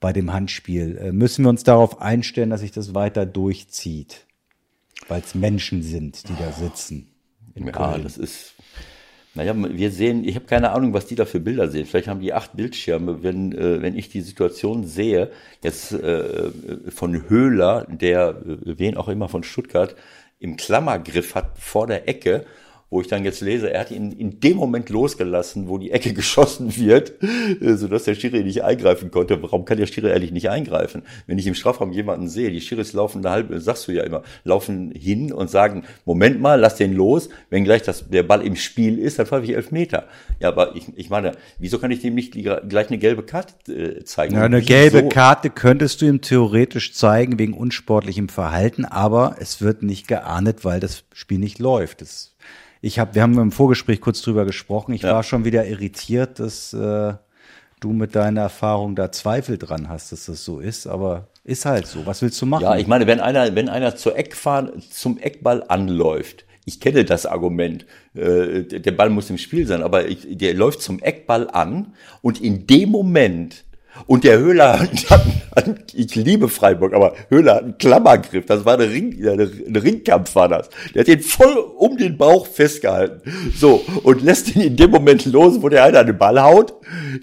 Speaker 1: bei dem Handspiel. Äh, müssen wir uns darauf einstellen, dass sich das weiter durchzieht, weil es Menschen sind, die da sitzen.
Speaker 3: ja, Köln. das ist naja, wir sehen, ich habe keine Ahnung, was die da für Bilder sehen. Vielleicht haben die acht Bildschirme. Wenn, äh, wenn ich die Situation sehe, jetzt äh, von Höhler, der, äh, wen auch immer von Stuttgart, im Klammergriff hat vor der Ecke wo ich dann jetzt lese, er hat ihn in dem Moment losgelassen, wo die Ecke geschossen wird, äh, sodass der Schiri nicht eingreifen konnte. Warum kann der Schiri ehrlich nicht eingreifen? Wenn ich im Strafraum jemanden sehe, die Schiris laufen eine halbe, sagst du ja immer, laufen hin und sagen, Moment mal, lass den los, wenn gleich das, der Ball im Spiel ist, dann pfeife ich elf Meter. Ja, aber ich, ich meine, wieso kann ich dem nicht gleich eine gelbe Karte äh, zeigen?
Speaker 1: Ja, eine gelbe Karte könntest du ihm theoretisch zeigen wegen unsportlichem Verhalten, aber es wird nicht geahndet, weil das Spiel nicht läuft. Das ich habe, wir haben im Vorgespräch kurz drüber gesprochen. Ich ja. war schon wieder irritiert, dass äh, du mit deiner Erfahrung da Zweifel dran hast, dass das so ist. Aber ist halt so. Was willst du machen?
Speaker 3: Ja, ich meine, wenn einer, wenn einer zur Eckfahren, zum Eckball anläuft, ich kenne das Argument, äh, der Ball muss im Spiel sein, aber ich, der läuft zum Eckball an und in dem Moment und der Höhler hat, ich liebe Freiburg, aber Höhler hat einen Klammergriff. Das war eine Ring, ein Ringkampf war das. Der hat den voll um den Bauch festgehalten. So. Und lässt ihn in dem Moment los, wo der einer den Ball haut.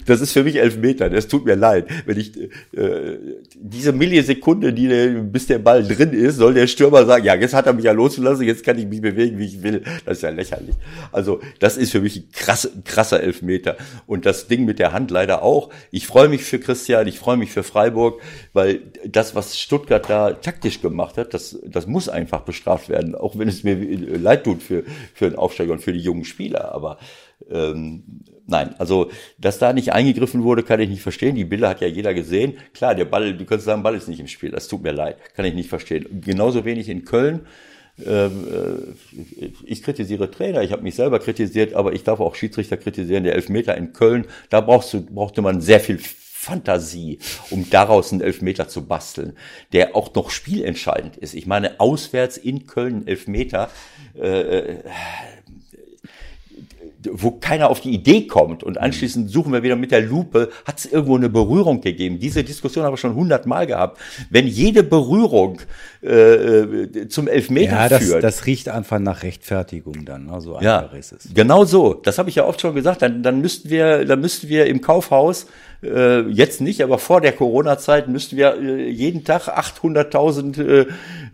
Speaker 3: Das ist für mich elf Meter. Das tut mir leid. Wenn ich, äh, diese Millisekunde, die, bis der Ball drin ist, soll der Stürmer sagen, ja, jetzt hat er mich ja losgelassen, jetzt kann ich mich bewegen, wie ich will. Das ist ja lächerlich. Also, das ist für mich ein krasser, krasser Elfmeter. Und das Ding mit der Hand leider auch. Ich freue mich für Christian, ich freue mich für Freiburg, weil das, was Stuttgart da taktisch gemacht hat, das, das muss einfach bestraft werden, auch wenn es mir leid tut für, für den Aufsteiger und für die jungen Spieler. Aber ähm, nein, also dass da nicht eingegriffen wurde, kann ich nicht verstehen. Die Bilder hat ja jeder gesehen. Klar, der Ball, du kannst sagen, Ball ist nicht im Spiel. Das tut mir leid, kann ich nicht verstehen. Genauso wenig in Köln. Ähm, äh, ich kritisiere Trainer, ich habe mich selber kritisiert, aber ich darf auch Schiedsrichter kritisieren. Der Elfmeter in Köln, da brauchst du, brauchte man sehr viel Fantasie, um daraus einen Elfmeter zu basteln, der auch noch spielentscheidend ist. Ich meine, auswärts in Köln Elfmeter, äh, äh wo keiner auf die Idee kommt und anschließend suchen wir wieder mit der Lupe, hat es irgendwo eine Berührung gegeben. Diese Diskussion haben wir schon hundertmal gehabt. Wenn jede Berührung äh, äh zum Elfmeter ja,
Speaker 1: das,
Speaker 3: führt.
Speaker 1: das riecht einfach nach Rechtfertigung dann, ne? so
Speaker 3: ja, ist es. Genau so. Das habe ich ja oft schon gesagt. Dann, dann müssten wir, dann müssten wir im Kaufhaus äh, jetzt nicht, aber vor der Corona-Zeit müssten wir äh, jeden Tag 800.000 äh,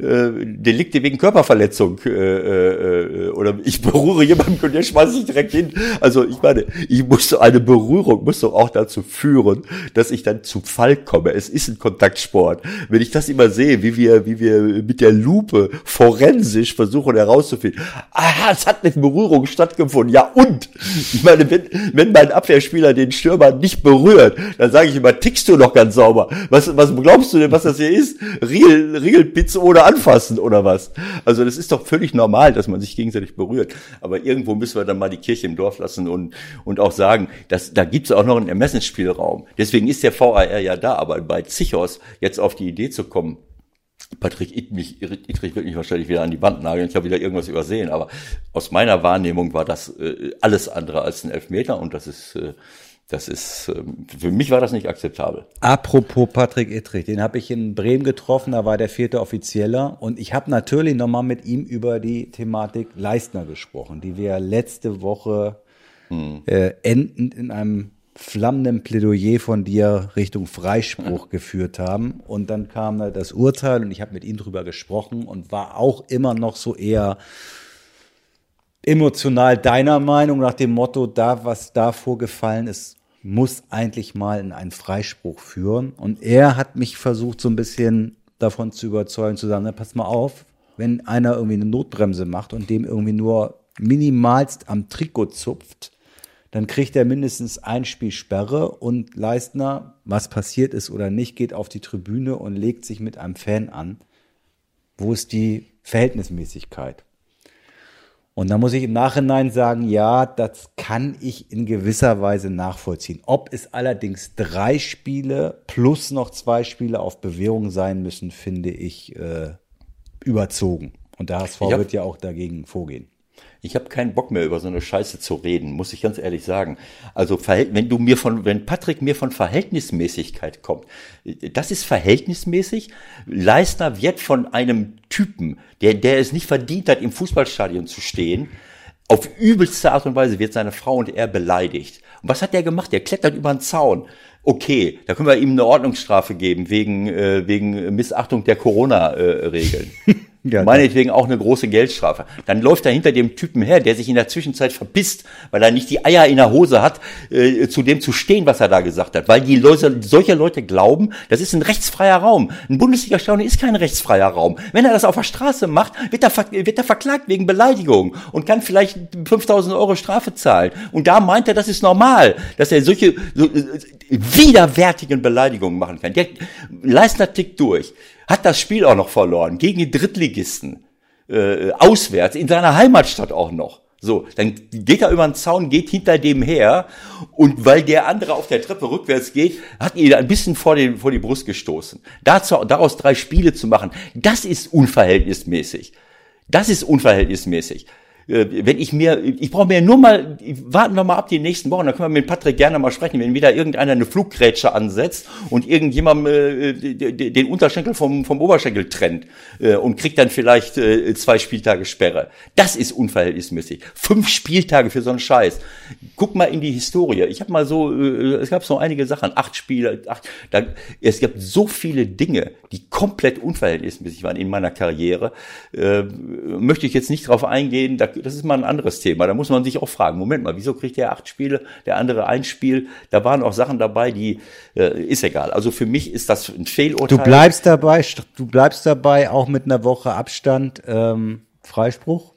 Speaker 3: äh, Delikte wegen Körperverletzung äh, äh, oder ich berühre jemanden und der schmeißt sich direkt hin. Also ich meine, ich musste eine Berührung muss doch auch dazu führen, dass ich dann zu Fall komme. Es ist ein Kontaktsport. Wenn ich das immer sehe, wie wir, wie wir mit der Lupe forensisch versuchen herauszufinden, aha, es hat eine Berührung stattgefunden. Ja und? Ich meine, wenn, wenn mein Abwehrspieler den Stürmer nicht berührt, dann sage ich immer, tickst du noch ganz sauber. Was, was glaubst du denn, was das hier ist? Riegel, Riegelpizza ohne anfassen oder was? Also das ist doch völlig normal, dass man sich gegenseitig berührt. Aber irgendwo müssen wir dann mal die Kirche im Dorf lassen und, und auch sagen, dass, da gibt es auch noch einen Ermessensspielraum. Deswegen ist der VAR ja da, aber bei Zichos jetzt auf die Idee zu kommen, Patrick Ittrich, Ittrich wird mich wahrscheinlich wieder an die Wand nageln. Ich habe wieder irgendwas übersehen. Aber aus meiner Wahrnehmung war das äh, alles andere als ein Elfmeter und das ist äh, das ist, ähm, für mich war das nicht akzeptabel.
Speaker 1: Apropos Patrick Ittrich, den habe ich in Bremen getroffen, da war der vierte Offizieller und ich habe natürlich nochmal mit ihm über die Thematik Leistner gesprochen, die wir letzte Woche hm. äh, endend in einem flammenden Plädoyer von dir Richtung Freispruch geführt haben. Und dann kam das Urteil und ich habe mit ihm drüber gesprochen und war auch immer noch so eher emotional deiner Meinung nach dem Motto, da was da vorgefallen ist, muss eigentlich mal in einen Freispruch führen. Und er hat mich versucht, so ein bisschen davon zu überzeugen, zu sagen, na, pass mal auf, wenn einer irgendwie eine Notbremse macht und dem irgendwie nur minimalst am Trikot zupft, dann kriegt er mindestens ein Spiel Sperre und Leistner, was passiert ist oder nicht, geht auf die Tribüne und legt sich mit einem Fan an. Wo ist die Verhältnismäßigkeit? Und da muss ich im Nachhinein sagen, ja, das kann ich in gewisser Weise nachvollziehen. Ob es allerdings drei Spiele plus noch zwei Spiele auf Bewährung sein müssen, finde ich äh, überzogen. Und der HSV wird ja auch dagegen vorgehen.
Speaker 3: Ich habe keinen Bock mehr über so eine Scheiße zu reden, muss ich ganz ehrlich sagen. Also wenn du mir von, wenn Patrick mir von Verhältnismäßigkeit kommt, das ist verhältnismäßig. Leistner wird von einem Typen, der, der es nicht verdient hat, im Fußballstadion zu stehen, auf übelste Art und Weise wird seine Frau und er beleidigt. Und was hat der gemacht? Der klettert über den Zaun. Okay, da können wir ihm eine Ordnungsstrafe geben wegen, äh, wegen Missachtung der Corona-Regeln. Äh, Ja, Meinetwegen auch eine große Geldstrafe. Dann läuft er hinter dem Typen her, der sich in der Zwischenzeit verpisst, weil er nicht die Eier in der Hose hat, äh, zu dem zu stehen, was er da gesagt hat. Weil die Leute, solche Leute glauben, das ist ein rechtsfreier Raum. Ein Bundesliga-Stadion ist kein rechtsfreier Raum. Wenn er das auf der Straße macht, wird er, wird er verklagt wegen Beleidigung und kann vielleicht 5000 Euro Strafe zahlen. Und da meint er, das ist normal, dass er solche so, äh, widerwärtigen Beleidigungen machen kann. Der Leistner tickt durch hat das Spiel auch noch verloren gegen die Drittligisten äh, auswärts in seiner Heimatstadt auch noch. So, dann geht er über den Zaun, geht hinter dem her und weil der andere auf der Treppe rückwärts geht, hat ihn ein bisschen vor, den, vor die Brust gestoßen. Dazu, daraus drei Spiele zu machen, das ist unverhältnismäßig. Das ist unverhältnismäßig. Äh, wenn ich mir, ich brauche mir nur mal, warten wir mal ab die nächsten Wochen, dann können wir mit Patrick gerne mal sprechen, wenn wieder irgendeiner eine Fluggrätsche ansetzt und irgendjemand äh, den Unterschenkel vom, vom Oberschenkel trennt äh, und kriegt dann vielleicht äh, zwei Spieltage Sperre. Das ist unverhältnismäßig. Fünf Spieltage für so einen Scheiß. Guck mal in die Historie. Ich habe mal so, äh, es gab so einige Sachen, acht Spiele, acht, da, es gibt so viele Dinge, die komplett unverhältnismäßig waren in meiner Karriere. Äh, möchte ich jetzt nicht drauf eingehen, da das ist mal ein anderes Thema. Da muss man sich auch fragen, Moment mal, wieso kriegt der acht Spiele, der andere ein Spiel? Da waren auch Sachen dabei, die äh, ist egal. Also für mich ist das ein Fehlurteil.
Speaker 1: Du bleibst dabei, du bleibst dabei, auch mit einer Woche Abstand, ähm, Freispruch?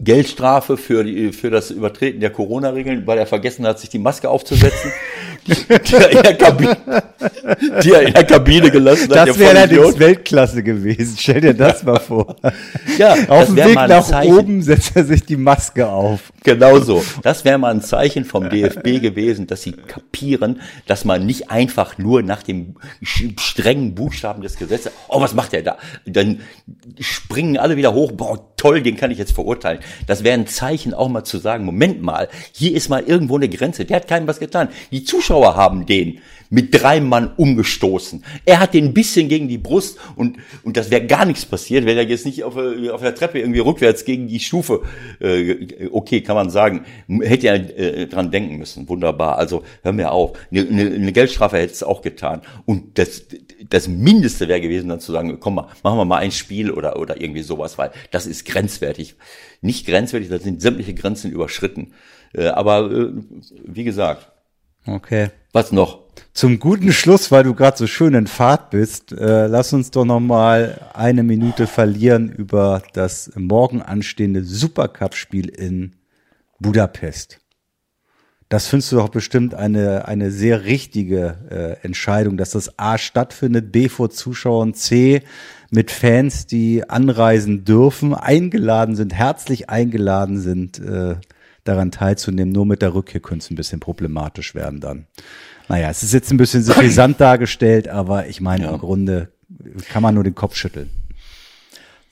Speaker 3: Geldstrafe für, die, für das Übertreten der Corona-Regeln, weil er vergessen hat, sich die Maske aufzusetzen. die, er in der Kabine, die er in der Kabine gelassen
Speaker 1: hat. Das wäre allerdings Weltklasse gewesen. Stell dir das mal vor.
Speaker 3: Ja,
Speaker 1: auf dem Weg nach oben setzt er sich die Maske auf.
Speaker 3: Genau so. Das wäre mal ein Zeichen vom DFB gewesen, dass sie kapieren, dass man nicht einfach nur nach dem strengen Buchstaben des Gesetzes, oh, was macht er da? Dann springen alle wieder hoch, boah, toll, den kann ich jetzt verurteilen. Das wäre ein Zeichen auch mal zu sagen, Moment mal, hier ist mal irgendwo eine Grenze. Der hat keinem was getan. Die Zuschauer haben den mit drei Mann umgestoßen. Er hat den ein bisschen gegen die Brust und, und das wäre gar nichts passiert, wenn er jetzt nicht auf, auf der Treppe irgendwie rückwärts gegen die Stufe, äh, okay, kann man sagen, hätte er äh, dran denken müssen. Wunderbar. Also hör mir auf. Eine, eine, eine Geldstrafe hätte es auch getan. Und das, das Mindeste wäre gewesen, dann zu sagen, komm mal, machen wir mal ein Spiel oder, oder irgendwie sowas, weil das ist grenzwertig. Nicht grenzwertig, da sind sämtliche Grenzen überschritten. Äh, aber äh, wie gesagt.
Speaker 1: Okay.
Speaker 3: Was noch?
Speaker 1: Zum guten Schluss, weil du gerade so schön in Fahrt bist, äh, lass uns doch noch mal eine Minute verlieren über das morgen anstehende Supercup-Spiel in Budapest. Das findest du doch bestimmt eine, eine sehr richtige äh, Entscheidung, dass das A stattfindet, B vor Zuschauern, C mit Fans, die anreisen dürfen, eingeladen sind, herzlich eingeladen sind, äh, daran teilzunehmen. Nur mit der Rückkehr könnte es ein bisschen problematisch werden dann. Naja, es ist jetzt ein bisschen suffisant dargestellt, aber ich meine, ja. im Grunde kann man nur den Kopf schütteln.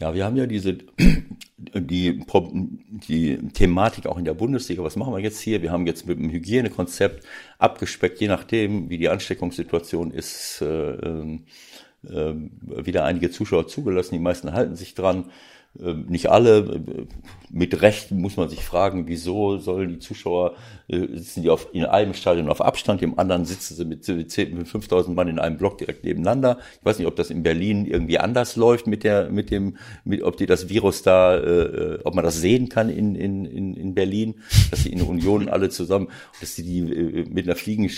Speaker 3: Ja, wir haben ja diese, die, die Thematik auch in der Bundesliga. Was machen wir jetzt hier? Wir haben jetzt mit dem Hygienekonzept abgespeckt, je nachdem, wie die Ansteckungssituation ist, äh, äh, wieder einige Zuschauer zugelassen. Die meisten halten sich dran. Ähm, nicht alle, mit Recht muss man sich fragen, wieso sollen die Zuschauer, äh, sitzen die auf, in einem Stadion auf Abstand, im anderen sitzen sie mit, mit 5000 Mann in einem Block direkt nebeneinander. Ich weiß nicht, ob das in Berlin irgendwie anders läuft mit der, mit dem, mit, ob die das Virus da, äh, ob man das sehen kann in, in, in, in Berlin, dass die in Union alle zusammen, dass die, die äh, mit einer Fliegen,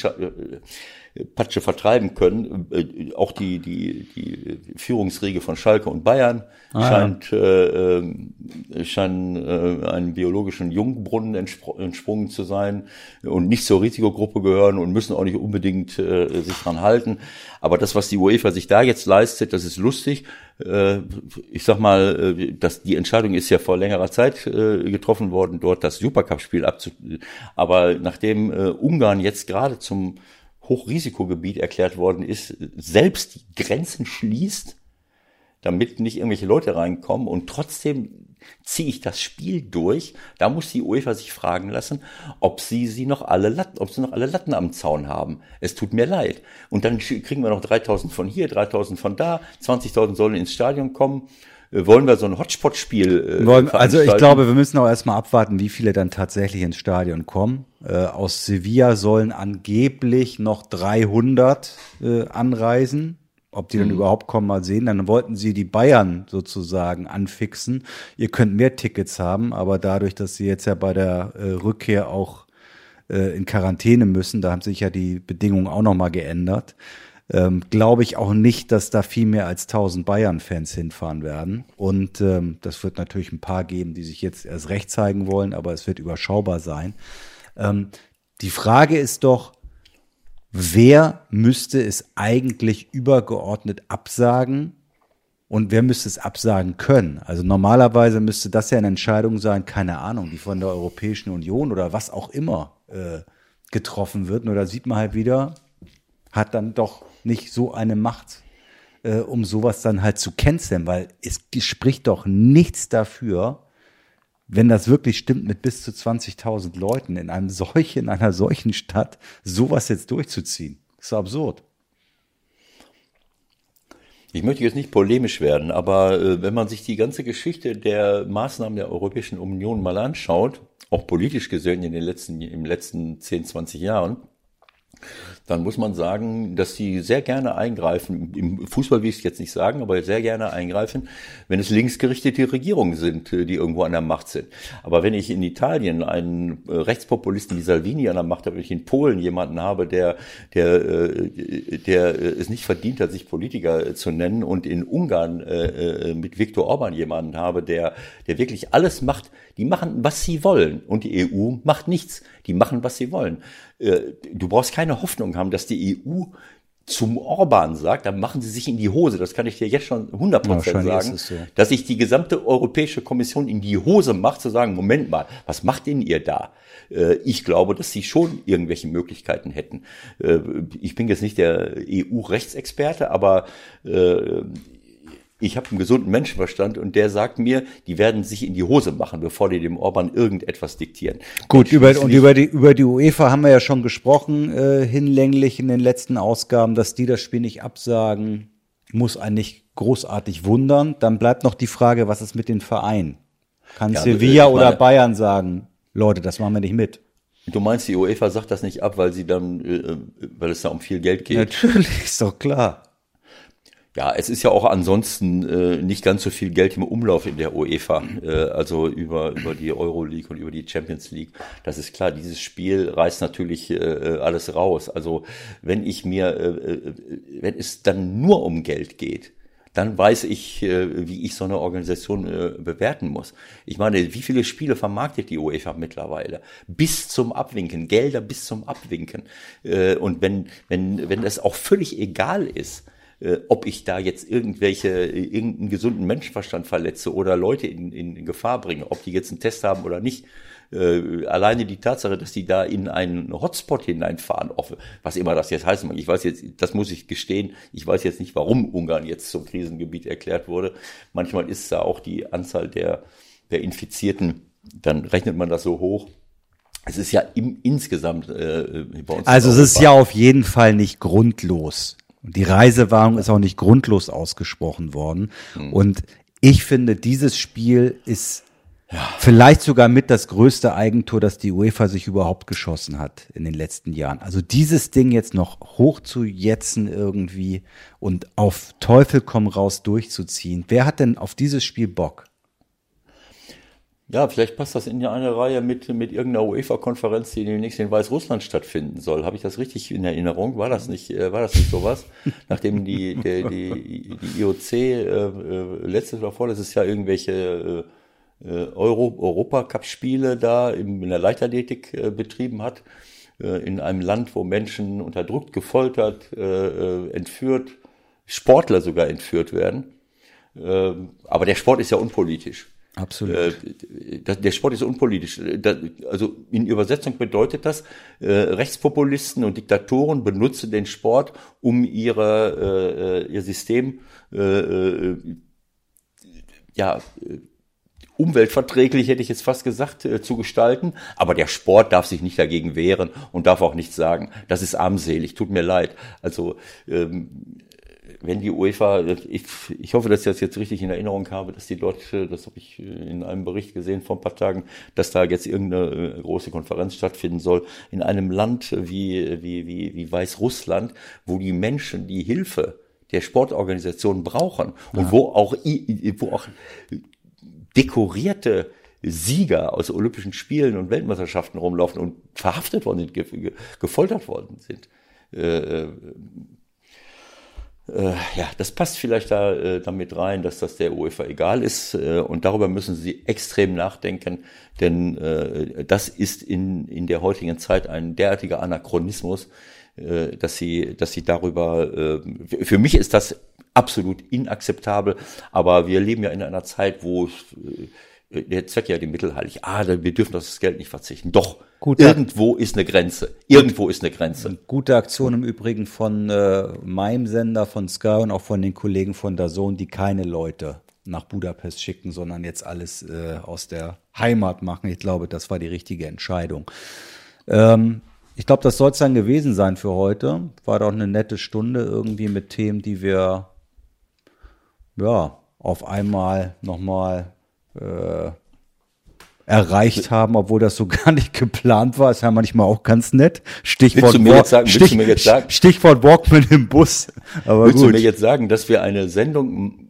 Speaker 3: Patsche vertreiben können. Äh, auch die, die, die Führungsriege von Schalke und Bayern ah, scheint, ja. äh, scheinen äh, einem biologischen Jungbrunnen entspr entsprungen zu sein und nicht zur Risikogruppe gehören und müssen auch nicht unbedingt äh, sich dran halten. Aber das, was die UEFA sich da jetzt leistet, das ist lustig. Äh, ich sag mal, äh, dass die Entscheidung ist ja vor längerer Zeit äh, getroffen worden, dort das Supercup-Spiel abzu. Aber nachdem äh, Ungarn jetzt gerade zum Hochrisikogebiet erklärt worden ist, selbst die Grenzen schließt, damit nicht irgendwelche Leute reinkommen und trotzdem ziehe ich das Spiel durch. Da muss die UEFA sich fragen lassen, ob sie sie noch alle Latten, ob sie noch alle Latten am Zaun haben. Es tut mir leid. Und dann kriegen wir noch 3000 von hier, 3000 von da, 20.000 sollen ins Stadion kommen. Äh, wollen wir so ein Hotspot-Spiel?
Speaker 1: Äh, also ich glaube, wir müssen auch erstmal abwarten, wie viele dann tatsächlich ins Stadion kommen. Äh, aus Sevilla sollen angeblich noch 300 äh, anreisen. Ob die dann mhm. überhaupt kommen, mal sehen. Dann wollten sie die Bayern sozusagen anfixen. Ihr könnt mehr Tickets haben, aber dadurch, dass sie jetzt ja bei der äh, Rückkehr auch äh, in Quarantäne müssen, da haben sich ja die Bedingungen auch nochmal geändert. Ähm, Glaube ich auch nicht, dass da viel mehr als 1000 Bayern-Fans hinfahren werden. Und ähm, das wird natürlich ein paar geben, die sich jetzt erst recht zeigen wollen, aber es wird überschaubar sein. Ähm, die Frage ist doch, wer müsste es eigentlich übergeordnet absagen und wer müsste es absagen können? Also normalerweise müsste das ja eine Entscheidung sein, keine Ahnung, die von der Europäischen Union oder was auch immer äh, getroffen wird. Nur da sieht man halt wieder, hat dann doch nicht so eine Macht, äh, um sowas dann halt zu canceln, weil es spricht doch nichts dafür, wenn das wirklich stimmt mit bis zu 20.000 Leuten in einem solchen, in einer solchen Stadt, sowas jetzt durchzuziehen. Ist absurd.
Speaker 3: Ich möchte jetzt nicht polemisch werden, aber äh, wenn man sich die ganze Geschichte der Maßnahmen der Europäischen Union mal anschaut, auch politisch gesehen in den letzten, im letzten 10, 20 Jahren, dann muss man sagen, dass sie sehr gerne eingreifen, im Fußball will ich es jetzt nicht sagen, aber sehr gerne eingreifen, wenn es linksgerichtete Regierungen sind, äh, die irgendwo an der Macht sind. Aber wenn ich in Italien einen äh, Rechtspopulisten wie Salvini an der Macht habe, wenn ich in Polen jemanden habe, der, der, äh, der es nicht verdient hat, sich Politiker zu nennen und in Ungarn mit Viktor Orban jemanden habe, der, der wirklich alles macht, die machen, was sie wollen und die EU macht nichts. Die machen, was sie wollen. Du brauchst keine Hoffnung haben, dass die EU zum Orban sagt, dann machen sie sich in die Hose. Das kann ich dir jetzt schon 100% ja, sagen, so. dass sich die gesamte Europäische Kommission in die Hose macht, zu sagen, Moment mal, was macht denn ihr da? Äh, ich glaube, dass sie schon irgendwelche Möglichkeiten hätten. Äh, ich bin jetzt nicht der EU-Rechtsexperte, aber äh, ich habe einen gesunden Menschenverstand und der sagt mir, die werden sich in die Hose machen, bevor die dem Orban irgendetwas diktieren.
Speaker 1: Gut, über, und über die, über die UEFA haben wir ja schon gesprochen, äh, hinlänglich in den letzten Ausgaben, dass die das Spiel nicht absagen, muss eigentlich großartig wundern. Dann bleibt noch die Frage, was ist mit den Vereinen? Kann ja, Sevilla meine, oder Bayern sagen, Leute, das machen wir nicht mit?
Speaker 3: Du meinst, die UEFA sagt das nicht ab, weil sie dann, äh, weil es da um viel Geld geht?
Speaker 1: Natürlich, ist doch klar.
Speaker 3: Ja, es ist ja auch ansonsten äh, nicht ganz so viel Geld im Umlauf in der UEFA, äh, also über, über die Euroleague und über die Champions League. Das ist klar, dieses Spiel reißt natürlich äh, alles raus. Also wenn ich mir, äh, äh, wenn es dann nur um Geld geht, dann weiß ich, äh, wie ich so eine Organisation äh, bewerten muss. Ich meine, wie viele Spiele vermarktet die UEFA mittlerweile? Bis zum Abwinken, Gelder bis zum Abwinken. Äh, und wenn, wenn, wenn es auch völlig egal ist, äh, ob ich da jetzt irgendwelche, irgendeinen gesunden Menschenverstand verletze oder Leute in, in Gefahr bringe, ob die jetzt einen Test haben oder nicht. Äh, alleine die Tatsache, dass die da in einen Hotspot hineinfahren, was immer das jetzt heißt, ich weiß jetzt, das muss ich gestehen, ich weiß jetzt nicht, warum Ungarn jetzt zum Krisengebiet erklärt wurde. Manchmal ist da auch die Anzahl der, der Infizierten, dann rechnet man das so hoch. Es ist ja im, insgesamt äh,
Speaker 1: bei uns. Also es ist ja auf jeden Fall nicht grundlos. Und die Reisewarnung ist auch nicht grundlos ausgesprochen worden. Mhm. Und ich finde, dieses Spiel ist ja. vielleicht sogar mit das größte Eigentor, das die UEFA sich überhaupt geschossen hat in den letzten Jahren. Also dieses Ding jetzt noch hoch zu jetzen irgendwie und auf Teufel komm raus durchzuziehen. Wer hat denn auf dieses Spiel Bock?
Speaker 3: Ja, vielleicht passt das in eine Reihe mit, mit irgendeiner UEFA-Konferenz, die demnächst in Weißrussland stattfinden soll. Habe ich das richtig in Erinnerung? War das nicht, äh, war das nicht sowas? Nachdem die, der, die, die IOC äh, äh, letztes oder vorletztes Jahr irgendwelche äh, Euro, Europacup-Spiele da in, in der Leichtathletik äh, betrieben hat, äh, in einem Land, wo Menschen unterdrückt, gefoltert, äh, äh entführt, Sportler sogar entführt werden. Äh, aber der Sport ist ja unpolitisch.
Speaker 1: Absolut.
Speaker 3: Äh, der Sport ist unpolitisch. Also in Übersetzung bedeutet das, äh, Rechtspopulisten und Diktatoren benutzen den Sport, um ihre, äh, ihr System ja, umweltverträglich, hätte ich jetzt fast gesagt, zu gestalten. Aber der Sport darf sich nicht dagegen wehren und darf auch nichts sagen. Das ist armselig, tut mir leid. Also ähm, wenn die UEFA, ich, ich hoffe, dass ich das jetzt richtig in Erinnerung habe, dass die dort, das habe ich in einem Bericht gesehen vor ein paar Tagen, dass da jetzt irgendeine äh, große Konferenz stattfinden soll, in einem Land wie, wie, wie, wie Weißrussland, wo die Menschen die Hilfe der Sportorganisation brauchen und ja. wo auch, wo auch dekorierte Sieger aus Olympischen Spielen und Weltmeisterschaften rumlaufen und verhaftet worden sind, gefoltert worden sind. Äh, ja, das passt vielleicht da äh, damit rein, dass das der UEFA egal ist äh, und darüber müssen Sie extrem nachdenken, denn äh, das ist in, in der heutigen Zeit ein derartiger Anachronismus, äh, dass Sie, dass Sie darüber, äh, für mich ist das absolut inakzeptabel, aber wir leben ja in einer Zeit, wo äh, der Zweck ja die Mittel heilig. Ah, wir dürfen auf das Geld nicht verzichten. Doch, Gute, irgendwo ist eine Grenze. Irgendwo ist eine Grenze.
Speaker 1: Gute Aktion im Übrigen von äh, meinem Sender, von Sky und auch von den Kollegen von Dazon, die keine Leute nach Budapest schicken, sondern jetzt alles äh, aus der Heimat machen. Ich glaube, das war die richtige Entscheidung. Ähm, ich glaube, das soll es dann gewesen sein für heute. War doch eine nette Stunde irgendwie mit Themen, die wir ja auf einmal nochmal äh, erreicht haben, obwohl das so gar nicht geplant war. Ist ja manchmal auch ganz nett. Stichwort,
Speaker 3: Walk, sagen, Stich,
Speaker 1: Stichwort Walkman im Bus.
Speaker 3: Aber willst gut. du mir jetzt sagen, dass wir eine Sendung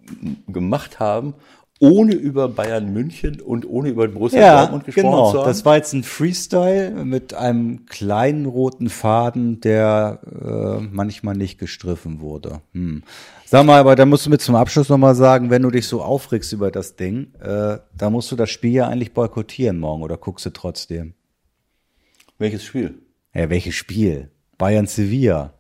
Speaker 3: gemacht haben, ohne über Bayern München und ohne über Borussia
Speaker 1: ja, Dortmund gesprochen genau. zu haben? Das war jetzt ein Freestyle mit einem kleinen roten Faden, der äh, manchmal nicht gestriffen wurde. Hm. Sag mal, aber da musst du mir zum Abschluss nochmal sagen, wenn du dich so aufregst über das Ding, äh, da musst du das Spiel ja eigentlich boykottieren morgen oder guckst du trotzdem?
Speaker 3: Welches Spiel?
Speaker 1: Ja, welches Spiel? Bayern Sevilla.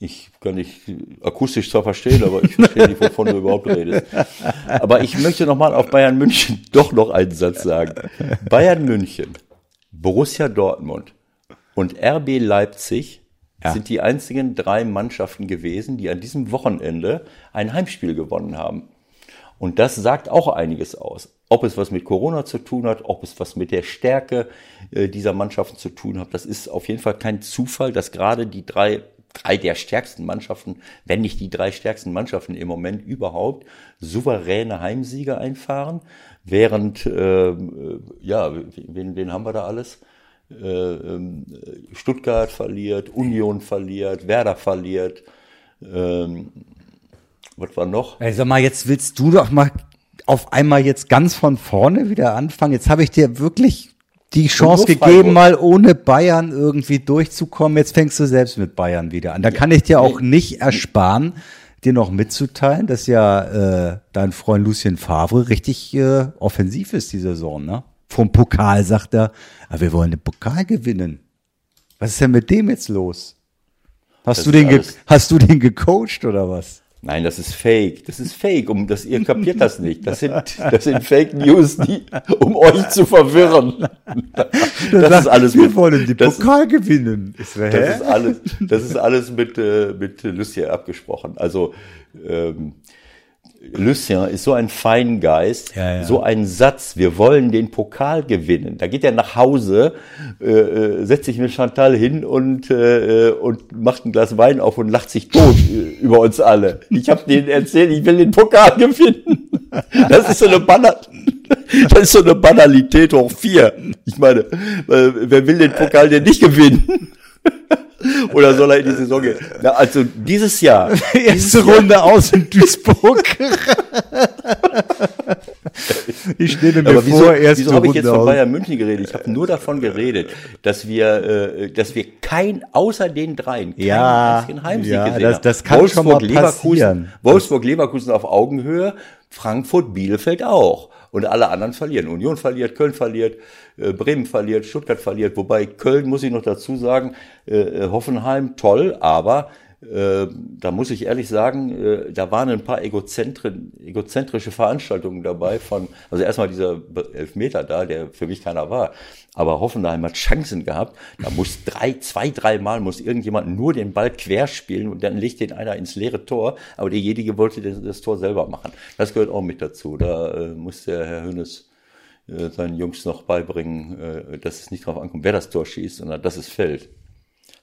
Speaker 3: Ich kann nicht akustisch zwar verstehen, aber ich verstehe nicht, wovon du überhaupt redest. Aber ich möchte nochmal auf Bayern München doch noch einen Satz sagen. Bayern München, Borussia Dortmund und RB Leipzig ja. sind die einzigen drei Mannschaften gewesen, die an diesem Wochenende ein Heimspiel gewonnen haben. Und das sagt auch einiges aus. Ob es was mit Corona zu tun hat, ob es was mit der Stärke äh, dieser Mannschaften zu tun hat, das ist auf jeden Fall kein Zufall, dass gerade die drei, drei der stärksten Mannschaften, wenn nicht die drei stärksten Mannschaften im Moment überhaupt, souveräne Heimsiege einfahren, während, äh, äh ja, wen, wen haben wir da alles? Äh, ähm, Stuttgart verliert, Union verliert, Werder verliert. Ähm, was war noch?
Speaker 1: Ey, sag mal, jetzt willst du doch mal auf einmal jetzt ganz von vorne wieder anfangen. Jetzt habe ich dir wirklich die Chance gegeben, mal ohne Bayern irgendwie durchzukommen. Jetzt fängst du selbst mit Bayern wieder an. Da kann ich dir auch nicht ersparen, dir noch mitzuteilen, dass ja äh, dein Freund Lucien Favre richtig äh, offensiv ist die Saison, ne? Vom Pokal, sagt er, aber wir wollen den Pokal gewinnen. Was ist denn mit dem jetzt los? Hast das du den, hast du den gecoacht oder was?
Speaker 3: Nein, das ist Fake. Das ist Fake. Um das, ihr kapiert das nicht. Das sind, das sind Fake News, die, um euch zu verwirren.
Speaker 1: Das, das ist alles. Wir mit, wollen den Pokal gewinnen.
Speaker 3: Ist, das ist alles, das ist alles mit, äh, mit Lucia abgesprochen. Also, ähm, Lucien ist so ein Feingeist, ja, ja. so ein Satz, wir wollen den Pokal gewinnen. Da geht er nach Hause, äh, äh, setzt sich mit Chantal hin und, äh, und macht ein Glas Wein auf und lacht sich tot äh, über uns alle. Ich habe denen erzählt, ich will den Pokal gewinnen. Das ist so eine Banner. Das ist so eine Banalität hoch vier. Ich meine, äh, wer will den Pokal denn nicht gewinnen? Oder soll er in die Saison gehen? Na, also dieses Jahr.
Speaker 1: Erste Runde Jahr. aus in Duisburg. Ich stelle mir
Speaker 3: Aber
Speaker 1: vor,
Speaker 3: wieso,
Speaker 1: erste
Speaker 3: wieso habe ich jetzt von. Bayern München geredet? Ich habe nur davon geredet, dass wir, äh, dass wir kein, außer den dreien, keinen
Speaker 1: Ja,
Speaker 3: einzigen Heimsieg
Speaker 1: ja,
Speaker 3: gesehen
Speaker 1: das- das kann schon mal
Speaker 3: Leverkusen,
Speaker 1: passieren.
Speaker 3: Wolfsburg, Leverkusen auf Augenhöhe, Frankfurt, Bielefeld auch. Und alle anderen verlieren. Union verliert, Köln verliert, äh, Bremen verliert, Stuttgart verliert. Wobei Köln, muss ich noch dazu sagen, äh, äh, Hoffenheim toll, aber äh, da muss ich ehrlich sagen, äh, da waren ein paar egozentrische Veranstaltungen dabei von, also erstmal dieser Elfmeter da, der für mich keiner war. Aber Hoffenheim hat Chancen gehabt. Da muss drei, zwei, dreimal muss irgendjemand nur den Ball querspielen und dann legt den einer ins leere Tor. Aber derjenige wollte das, das Tor selber machen. Das gehört auch mit dazu. Da äh, muss der Herr Hönes äh, seinen Jungs noch beibringen, äh, dass es nicht darauf ankommt, wer das Tor schießt, sondern dass es fällt.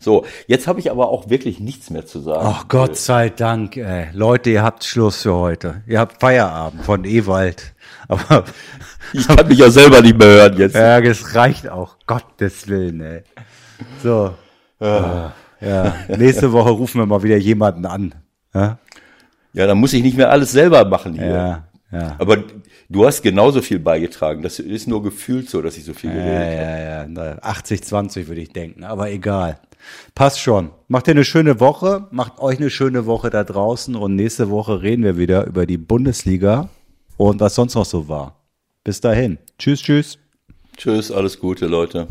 Speaker 3: So, jetzt habe ich aber auch wirklich nichts mehr zu sagen.
Speaker 1: Ach Gott sei Dank, ey. Leute, ihr habt Schluss für heute. Ihr habt Feierabend von Ewald. Aber
Speaker 3: Ich kann mich ja selber nicht mehr hören jetzt.
Speaker 1: ja, es reicht auch. Gottes Willen, ey. So. Ja. ja. Nächste Woche rufen wir mal wieder jemanden an. Ja,
Speaker 3: Ja, dann muss ich nicht mehr alles selber machen hier.
Speaker 1: ja. ja.
Speaker 3: Aber du hast genauso viel beigetragen. Das ist nur gefühlt so, dass ich so viel
Speaker 1: Ja,
Speaker 3: geredet habe.
Speaker 1: ja, ja. Na, 80, 20 würde ich denken, aber egal. Passt schon. Macht ihr eine schöne Woche, macht euch eine schöne Woche da draußen und nächste Woche reden wir wieder über die Bundesliga und was sonst noch so war. Bis dahin. Tschüss, tschüss.
Speaker 3: Tschüss, alles Gute, Leute.